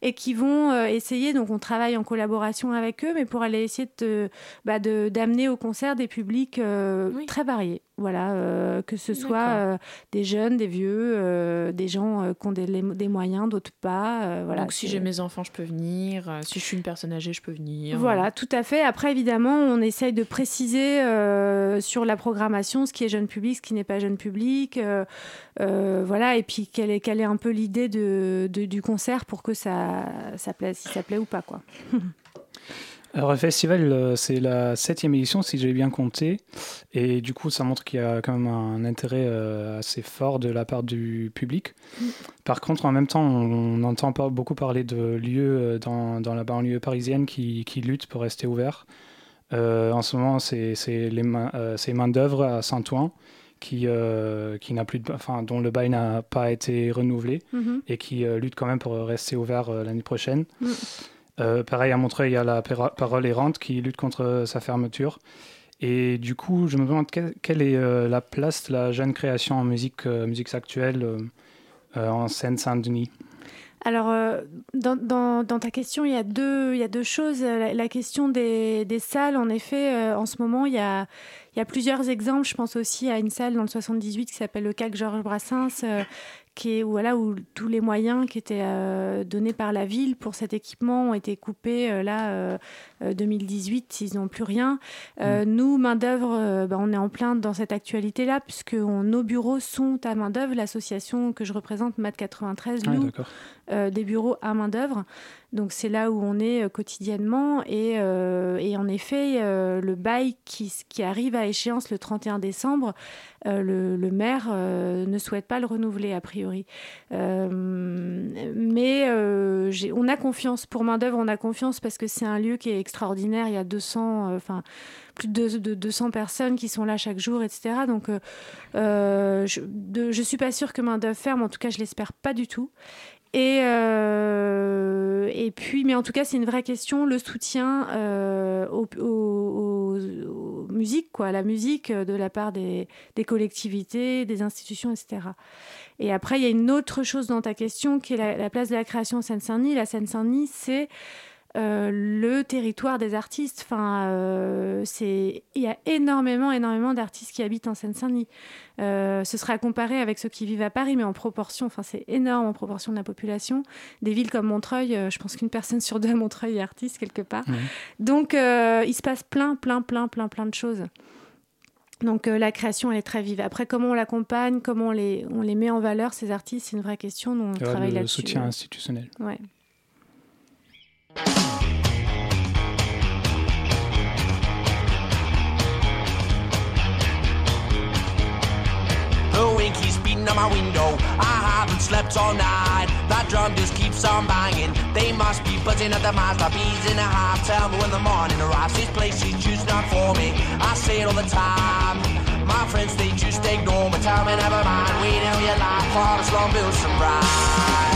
Speaker 15: Et qui vont euh, essayer, donc on travaille en collaboration avec eux, mais pour aller essayer de, bah, d'amener au concert des publics euh, très variés. Voilà, euh, que ce soit euh, des jeunes, des vieux, des gens qui ont des, les- des moyens, d'autres pas. voilà,
Speaker 2: Donc, si j'ai mes enfants, je peux venir. Euh, si je suis une personne âgée, je peux venir.
Speaker 15: voilà, tout à fait. Après, évidemment, on essaye de préciser euh, sur la programmation ce qui est jeune public, ce qui n'est pas jeune public. euh, voilà, et puis quelle est, quelle est un peu l'idée du concert pour que ça, ça plaise, si ça plaît ou pas, quoi. <laughs>
Speaker 16: Alors, le festival, euh, c'est la septième édition, si j'ai bien compté. Et du coup, ça montre qu'il y a quand même un intérêt euh, assez fort de la part du public. Par contre, en même temps, on, on entend pas beaucoup parler de lieux euh, dans, dans la banlieue parisienne qui, qui luttent pour rester ouverts. Euh, en ce moment, c'est les mains, euh, main d'œuvre à Saint-Ouen qui, euh, qui n'a plus de, enfin, dont le bail n'a pas été renouvelé
Speaker 15: Mhm.
Speaker 16: et qui lutte quand même pour rester ouvert l'année prochaine.
Speaker 15: Mm.
Speaker 16: Pareil, à Montreuil, il y a la Parole errante qui lutte contre sa fermeture. Et du coup, je me demande quelle, est euh, la place de la jeune création en musique, euh, musique actuelle euh, euh, en Seine-Saint-Denis.
Speaker 15: Alors, euh, dans, ta question, il y a deux, choses. La, question des, salles, en effet, euh, en ce moment, il y a, plusieurs exemples. Je pense aussi à une salle dans le 78 qui s'appelle le CAC Georges Brassens, euh, qui est, où, voilà, où tous les moyens qui étaient euh, donnés par la ville pour cet équipement ont été coupés. euh, là, euh, euh, 2018, ils n'ont plus rien. Euh, Nous, main-d'œuvre, euh, ben, on est en plein dans cette actualité-là, puisque on- nos bureaux sont à main-d'œuvre. L'association que je représente, MAD 93,
Speaker 16: Ah,
Speaker 15: loue euh, des bureaux à main-d'œuvre. Donc c'est là où on est euh, quotidiennement. Et, euh, et en effet, euh, le bail qui, qui arrive à échéance le 31 décembre, euh, le, le maire euh, ne souhaite pas le renouveler a priori. Euh, mais euh, on a confiance pour main-d'œuvre, on a confiance parce que c'est un lieu qui est extraordinaire. Il y a 200, euh, enfin plus de, de 200 personnes qui sont là chaque jour, etc. Donc je, je suis pas sûre que main-d'œuvre ferme. En tout cas, je l'espère pas du tout. Et, euh, et puis, mais en tout cas, c'est une vraie question, le soutien euh, aux, aux- aux- musiques, quoi, la musique euh, de la part des, des collectivités, des institutions, etc. Et après, il y a une autre chose dans ta question qui est la, la place de la création en Seine-Saint-Denis. La Seine-Saint-Denis, c'est euh, le territoire des artistes. Enfin, euh, c'est il y a énormément, énormément d'artistes qui habitent en Seine-Saint-Denis. Euh, ce sera comparé avec ceux qui vivent à Paris, mais en proportion. Enfin, c'est énorme en proportion de la population. Des villes comme Montreuil, je pense qu'une personne sur deux à Montreuil est artiste quelque part. Donc, il se passe plein, plein, plein, plein, plein de choses. Donc euh, la création elle est très vive. Après comment on l'accompagne, comment on les, on les met en valeur ces artistes, c'est une vraie question dont on travaille
Speaker 16: le
Speaker 15: là-dessus.
Speaker 16: soutien institutionnel.
Speaker 15: Ouais.
Speaker 11: The wind keeps beating on my window. I haven't slept all night. That drum just keeps on banging. They must be buzzing at the mouths like bees in a hive. Tell me when the morning arrives. This place is just not for me. I say it all the time. My friends, they just ignore me. Tell me never mind. Wait till your life for the slow bill sunrise.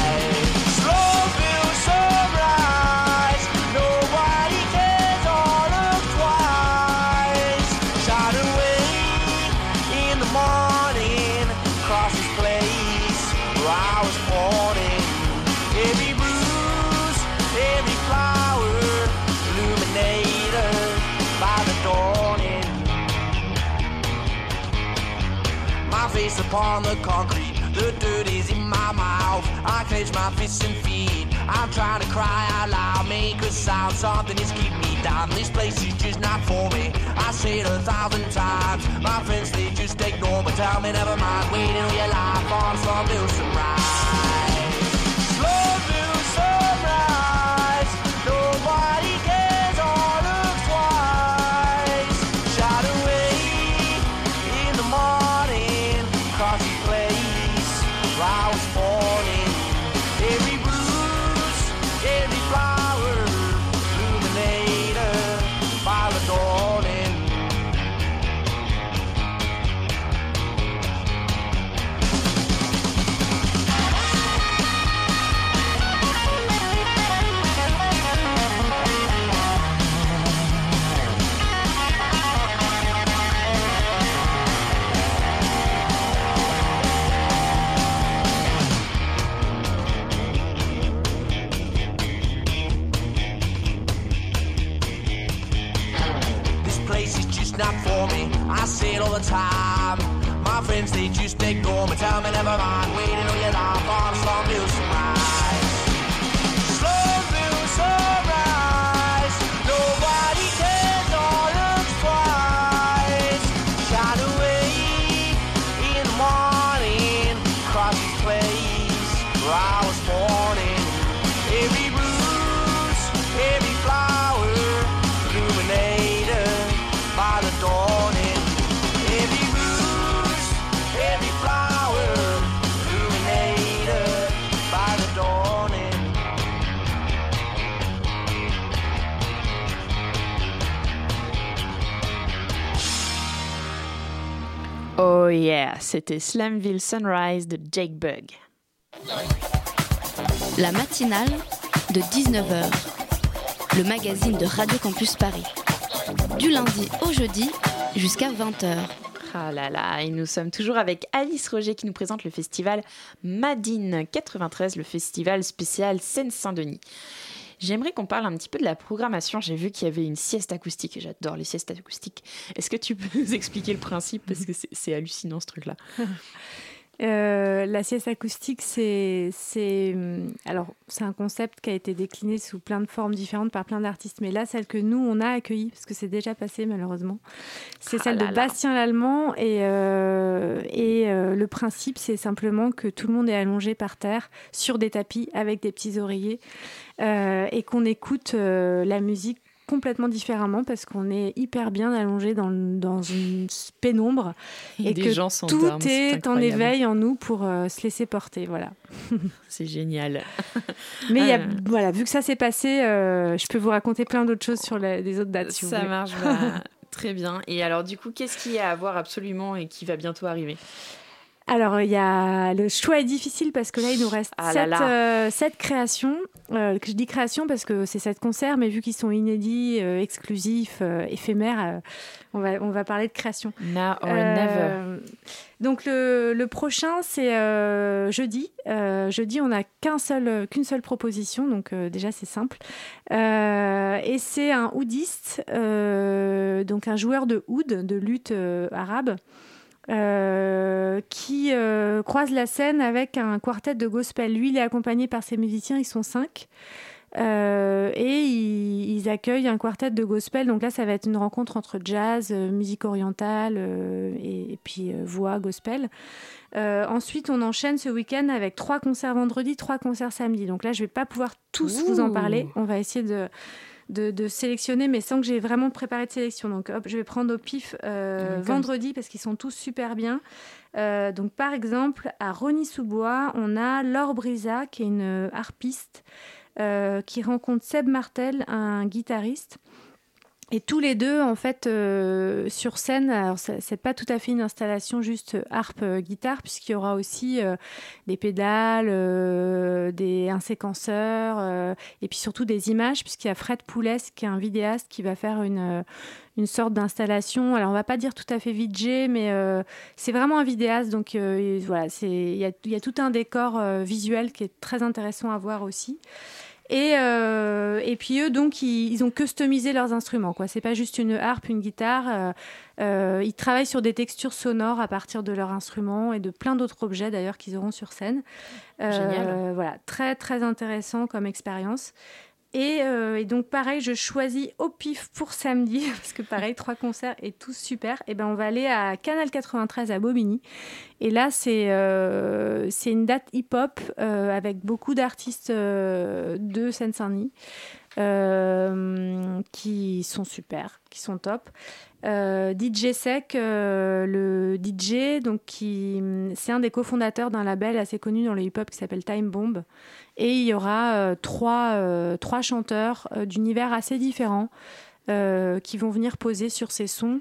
Speaker 11: Upon the concrete. The dirt is in my mouth. I clench my fists and feet. I'm trying to cry out loud, make a sound. Something is keeping me down. This place is just not for me. I say it a thousand times. My friends, they just ignore me. Tell me never mind. Waiting all your life on some new sunrise. The time. My friends, they just ignore me. Tell me never mind. Waiting all your life on some new
Speaker 2: Oh yeah, c'était Slamville Sunrise de Jake Bug.
Speaker 1: La matinale de 19h, le magazine de Radio Campus Paris. Du lundi au jeudi jusqu'à 20h.
Speaker 2: Ah là là, et nous sommes toujours avec Alice Roger qui nous présente le festival Madine 93, le festival spécial Seine-Saint-Denis. J'aimerais qu'on parle un petit peu de la programmation. J'ai vu qu'il y avait une sieste acoustique et j'adore les siestes acoustiques. Est-ce que tu peux <laughs> nous expliquer le principe? Parce que c'est- hallucinant ce truc-là. <laughs>
Speaker 15: Euh, la sieste acoustique, c'est hum, alors c'est un concept qui a été décliné sous plein de formes différentes par plein d'artistes, mais là celle que nous on a accueillie parce que c'est déjà passé malheureusement, c'est
Speaker 2: Ah
Speaker 15: celle
Speaker 2: là
Speaker 15: de. Bastien Lallemand et euh, et euh, le principe c'est simplement que tout le monde est allongé par terre sur des tapis avec des petits oreillers euh, et qu'on écoute euh, la musique complètement différemment parce qu'on est hyper bien allongé dans, dans une pénombre
Speaker 2: Et
Speaker 15: que
Speaker 2: gens
Speaker 15: tout est en éveil en nous pour euh, se laisser porter voilà <laughs>
Speaker 2: C'est génial. <laughs>
Speaker 15: mais il y a,
Speaker 2: Euh,
Speaker 15: voilà vu que ça s'est passé euh, je peux vous raconter plein d'autres choses sur les autres dates si
Speaker 2: Ça marche bah, <laughs> très bien. Et alors du coup, qu'est-ce qu'il y a à voir absolument et qui va bientôt arriver?
Speaker 15: Alors, il y a le choix est difficile parce que là, il nous reste
Speaker 2: Ah là
Speaker 15: sept,
Speaker 2: là.
Speaker 15: euh, sept créations. Euh, je dis créations parce que c'est sept concerts, mais vu qu'ils sont inédits, euh, exclusifs, euh, éphémères, on, va, on va parler de création.
Speaker 2: Now or never.
Speaker 15: Donc le, le prochain c'est jeudi. Jeudi on n'a qu'un seul, qu'une seule proposition, donc déjà c'est simple. Et c'est un oudiste, donc un joueur de oud, de lutte arabe, euh, qui euh, croise la scène avec un quartet de gospel. Lui, il est accompagné par ses musiciens, ils sont cinq. Euh, et ils, ils accueillent un quartet de gospel. Donc là, ça va être une rencontre entre jazz, musique orientale et, et puis voix gospel. Ensuite, on enchaîne ce week-end avec trois concerts vendredi, trois concerts samedi. Donc là, je vais pas pouvoir tous vous en parler. On va essayer de, de, de sélectionner, mais sans que j'ai vraiment préparé de sélection. Donc hop, je vais prendre au pif euh, vendredi parce qu'ils sont tous super bien. Euh, donc par exemple, à Rony-sous-Bois, on a Laure Brisa, qui est une harpiste, euh, qui rencontre Seb Martel, un guitariste. Et tous les deux, en fait, euh, sur scène, alors c'est pas tout à fait une installation juste harpe euh, puisqu'il y aura aussi euh, des pédales, euh, des un séquenceur, euh, et puis surtout des images, puisqu'il y a Fred Poulès, qui est un vidéaste, qui va faire une euh, une sorte d'installation. Alors on va pas dire tout à fait VJ, mais c'est vraiment un vidéaste, donc voilà, il y a, y a tout un décor visuel qui est très intéressant à voir aussi. Et, euh, et puis eux, donc, ils, ils ont customisé leurs instruments. quoi. C'est pas juste une harpe, une guitare. euh, euh, ils travaillent sur des textures sonores à partir de leurs instruments et de plein d'autres objets d'ailleurs qu'ils auront sur scène. Euh,
Speaker 2: Génial.
Speaker 15: Voilà, très très intéressant comme expérience. Et, euh, et donc pareil, je choisis au pif pour samedi, <laughs> parce que pareil, trois concerts et tous super. Et ben on va aller à Canal 93 à Bobigny. Et là, c'est euh, une date hip-hop euh, avec beaucoup d'artistes de Seine-Saint-Denis euh, qui sont super, qui sont top. Euh, DJ Sec, euh, le DJ, donc qui c'est un des cofondateurs d'un label assez connu dans le hip-hop qui s'appelle Time Bomb. Et il y aura trois, trois chanteurs d'univers assez différents qui vont venir poser sur ces sons.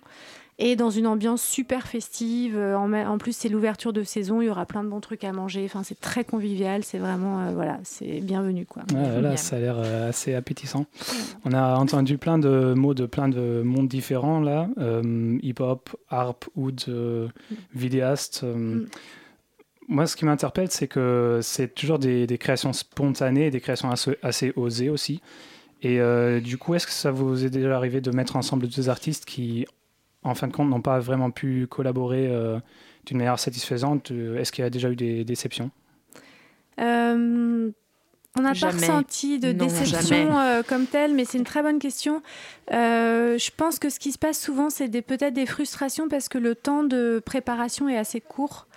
Speaker 15: Et dans une ambiance super festive. Euh, En, plus, c'est l'ouverture de saison. Il y aura plein de bons trucs à manger. Enfin, c'est très convivial. C'est vraiment, euh, voilà, c'est bienvenu, quoi.
Speaker 16: Là, ça a l'air euh, assez appétissant. On a entendu plein de mots de plein de mondes différents là. Euh, hip-hop, harp, oud, euh, vidéaste. euh. Moi, ce qui m'interpelle, c'est que c'est toujours des, des créations spontanées, des créations assez, assez osées aussi. Et euh, du coup, est-ce que ça vous est déjà arrivé de mettre ensemble deux artistes qui, en fin de compte, n'ont pas vraiment pu collaborer euh, d'une manière satisfaisante Euh, Est-ce qu'il y a déjà eu des déceptions?
Speaker 15: Euh, on n'a pas ressenti de
Speaker 2: Non,
Speaker 15: déception euh, comme telle, mais c'est une très bonne question. Euh, je pense que ce qui se passe souvent, c'est peut-être des frustrations parce que le temps de préparation est assez court.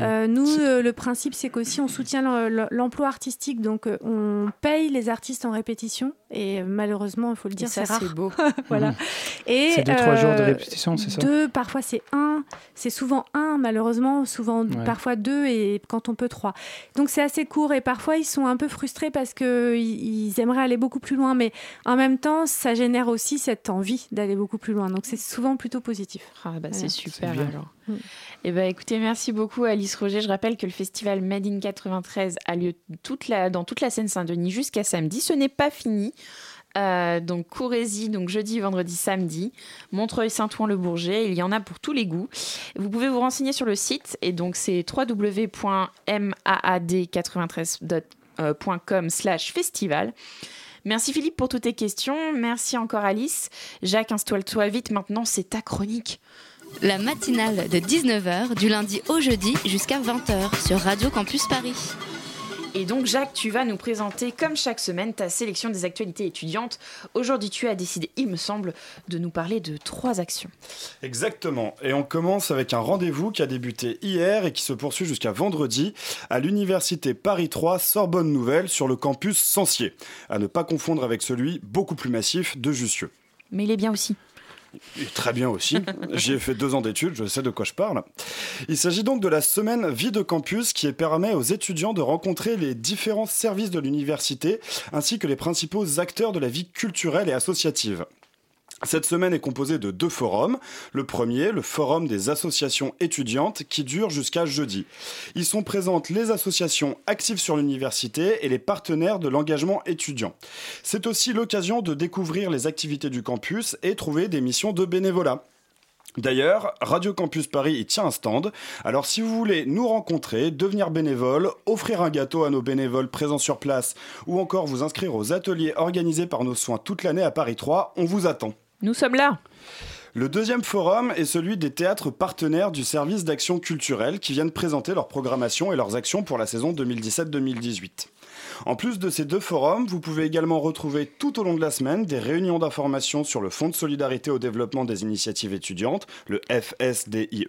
Speaker 15: Euh, nous, euh, le principe, c'est qu'aussi on soutient le- le- l'emploi artistique, donc euh, on paye les artistes en répétition, et euh, malheureusement, il faut le dire, c'est rare.
Speaker 2: c'est beau. <laughs>
Speaker 15: voilà.
Speaker 16: Mhm.
Speaker 15: Et
Speaker 16: C'est deux, trois jours de répétition, c'est ça
Speaker 15: Deux, parfois c'est un, c'est souvent un, malheureusement, souvent
Speaker 16: Ouais.
Speaker 15: parfois deux, et quand on peut trois. Donc c'est assez court, et parfois ils sont un peu frustrés parce que ils aimeraient aller beaucoup plus loin, mais en même temps, ça génère aussi cette envie d'aller beaucoup plus loin. Donc c'est souvent plutôt positif.
Speaker 2: Ah bah c'est super alors.
Speaker 15: Mm.
Speaker 2: Eh ben écoutez, merci beaucoup Alice Roger. Je rappelle que le festival Made in 93 a lieu toute la, dans toute la Seine-Saint-Denis jusqu'à samedi. Ce n'est pas fini. Euh, donc courez-y, donc jeudi, vendredi, samedi. Montreuil, Saint-Ouen, le Bourget, il y en a pour tous les goûts. Vous pouvez vous renseigner sur le site et donc c'est www.maad93.com slash festival. Merci Philippe pour toutes tes questions. Merci encore Alice. Jacques, installe-toi vite maintenant, c'est ta chronique.
Speaker 1: La matinale de 19h du lundi au jeudi jusqu'à 20h sur Radio Campus Paris.
Speaker 2: Et donc Jacques, tu vas nous présenter comme chaque semaine ta sélection des actualités étudiantes. Aujourd'hui, tu as décidé, il me semble, de nous parler de trois actions.
Speaker 13: Exactement. Et on commence avec un rendez-vous qui a débuté hier et qui se poursuit jusqu'à vendredi à l'université Paris 3 Sorbonne Nouvelle sur le campus Sancier. À ne pas confondre avec celui beaucoup plus massif de Jussieu.
Speaker 2: Mais il est bien aussi.
Speaker 13: Et très bien aussi. <laughs> J'y ai fait deux ans d'études, je sais de quoi je parle. Il s'agit donc de la semaine Vie de campus qui permet aux étudiants de rencontrer les différents services de l'université ainsi que les principaux acteurs de la vie culturelle et associative. Cette semaine est composée de deux forums. Le premier, le forum des associations étudiantes, qui dure jusqu'à jeudi. Y sont présentes les associations actives sur l'université et les partenaires de l'engagement étudiant. C'est aussi l'occasion de découvrir les activités du campus et trouver des missions de bénévolat. D'ailleurs, Radio Campus Paris y tient un stand. Alors si vous voulez nous rencontrer, devenir bénévole, offrir un gâteau à nos bénévoles présents sur place ou encore vous inscrire aux ateliers organisés par nos soins toute l'année à Paris 3, on vous attend.
Speaker 2: Nous sommes là.
Speaker 13: Le deuxième forum est celui des théâtres partenaires du service d'action culturelle qui viennent présenter leur programmation et leurs actions pour la saison 2017-2018. En plus de ces deux forums, vous pouvez également retrouver tout au long de la semaine des réunions d'information sur le Fonds de solidarité au développement des initiatives étudiantes, le FSDIE,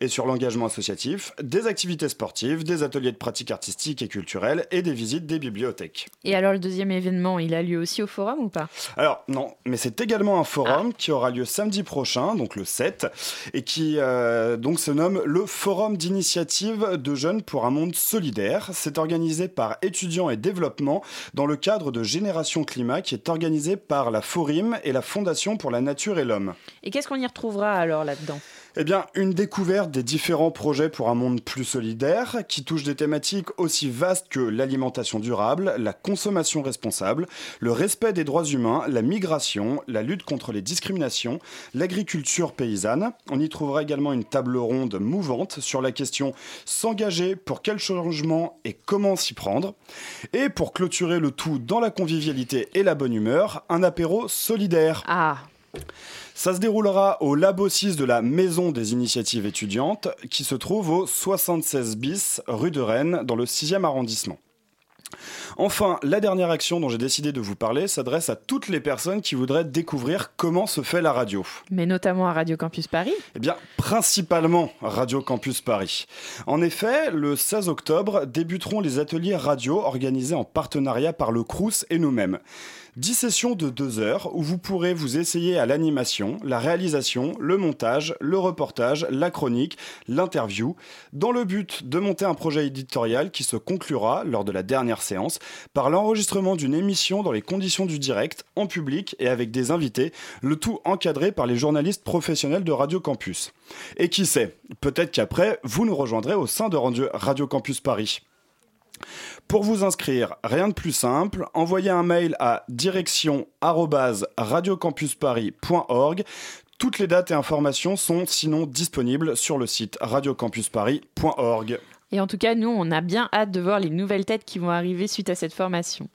Speaker 13: et sur l'engagement associatif, des activités sportives, des ateliers de pratique artistique et culturelle et des visites des bibliothèques.
Speaker 2: Et alors le deuxième événement, il a lieu aussi au forum ou pas?
Speaker 13: Alors non, mais c'est également un forum qui aura lieu samedi prochain, donc le 7, et qui euh, donc se nomme le Forum d'initiative de jeunes pour un monde solidaire. C'est organisé par étudiants et développement dans le cadre de Génération Climat qui est organisé par la Forim et la Fondation pour la Nature et l'Homme.
Speaker 2: Et qu'est-ce qu'on y retrouvera alors là-dedans?
Speaker 13: Eh bien, une découverte des différents projets pour un monde plus solidaire, qui touche des thématiques aussi vastes que l'alimentation durable, la consommation responsable, le respect des droits humains, la migration, la lutte contre les discriminations, l'agriculture paysanne. On y trouvera également une table ronde mouvante sur la question s'engager pour quel changement et comment s'y prendre? Et pour clôturer le tout dans la convivialité et la bonne humeur, un apéro solidaire.
Speaker 2: Ah
Speaker 13: ça se déroulera au Labo 6 de la Maison des Initiatives étudiantes, qui se trouve au 76 bis rue de Rennes, dans le 6e arrondissement. Enfin, la dernière action dont j'ai décidé de vous parler s'adresse à toutes les personnes qui voudraient découvrir comment se fait la radio.
Speaker 2: Mais notamment à Radio Campus Paris
Speaker 13: Eh bien, principalement Radio Campus Paris. En effet, le 16 octobre débuteront les ateliers radio organisés en partenariat par le CRUS et nous-mêmes. 10 sessions de 2 heures où vous pourrez vous essayer à l'animation, la réalisation, le montage, le reportage, la chronique, l'interview, dans le but de monter un projet éditorial qui se conclura lors de la dernière séance par l'enregistrement d'une émission dans les conditions du direct, en public et avec des invités, le tout encadré par les journalistes professionnels de Radio Campus. Et qui sait, peut-être qu'après, vous nous rejoindrez au sein de Radio Campus Paris. Pour vous inscrire, rien de plus simple, envoyez un mail à direction radiocampusparis.org. Toutes les dates et informations sont sinon disponibles sur le site radiocampusparis.org.
Speaker 2: Et en tout cas, nous, on a bien hâte de voir les nouvelles têtes qui vont arriver suite à cette formation.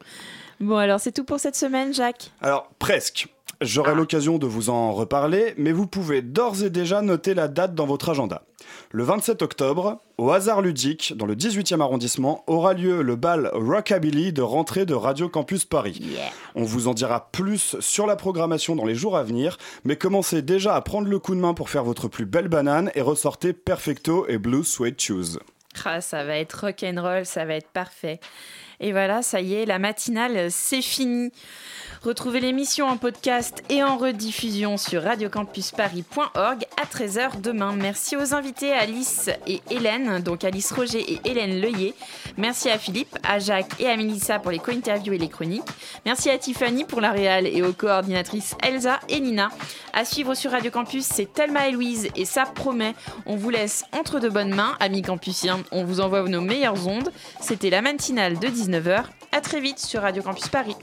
Speaker 2: Bon, alors c'est tout pour cette semaine, Jacques?
Speaker 13: Alors, presque. J'aurai l'occasion de vous en reparler, mais vous pouvez d'ores et déjà noter la date dans votre agenda. Le 27 octobre, au hasard ludique, dans le 18e arrondissement, aura lieu le bal Rockabilly de rentrée de Radio Campus Paris. On vous en dira plus sur la programmation dans les jours à venir, mais commencez déjà à prendre le coup de main pour faire votre plus belle banane et ressortez Perfecto et Blue Sweat Shoes.
Speaker 2: Ah, ça va être rock'n'roll, ça va être parfait. Et voilà, ça y est, la matinale, c'est fini. Retrouvez l'émission en podcast et en rediffusion sur radiocampusparis.org à 13h demain. Merci aux invités Alice et Hélène, donc Alice Roger et Hélène Leuillet. Merci à Philippe, à Jacques et à Melissa pour les co-interviews et les chroniques. Merci à Tiffany pour la réal et aux coordinatrices Elsa et Nina. À suivre sur Radio Campus, c'est Thelma et Louise et ça promet. On vous laisse entre de bonnes mains, amis campusiens. On vous envoie nos meilleures ondes. C'était la matinale de 19h. À très vite sur Radio Campus Paris.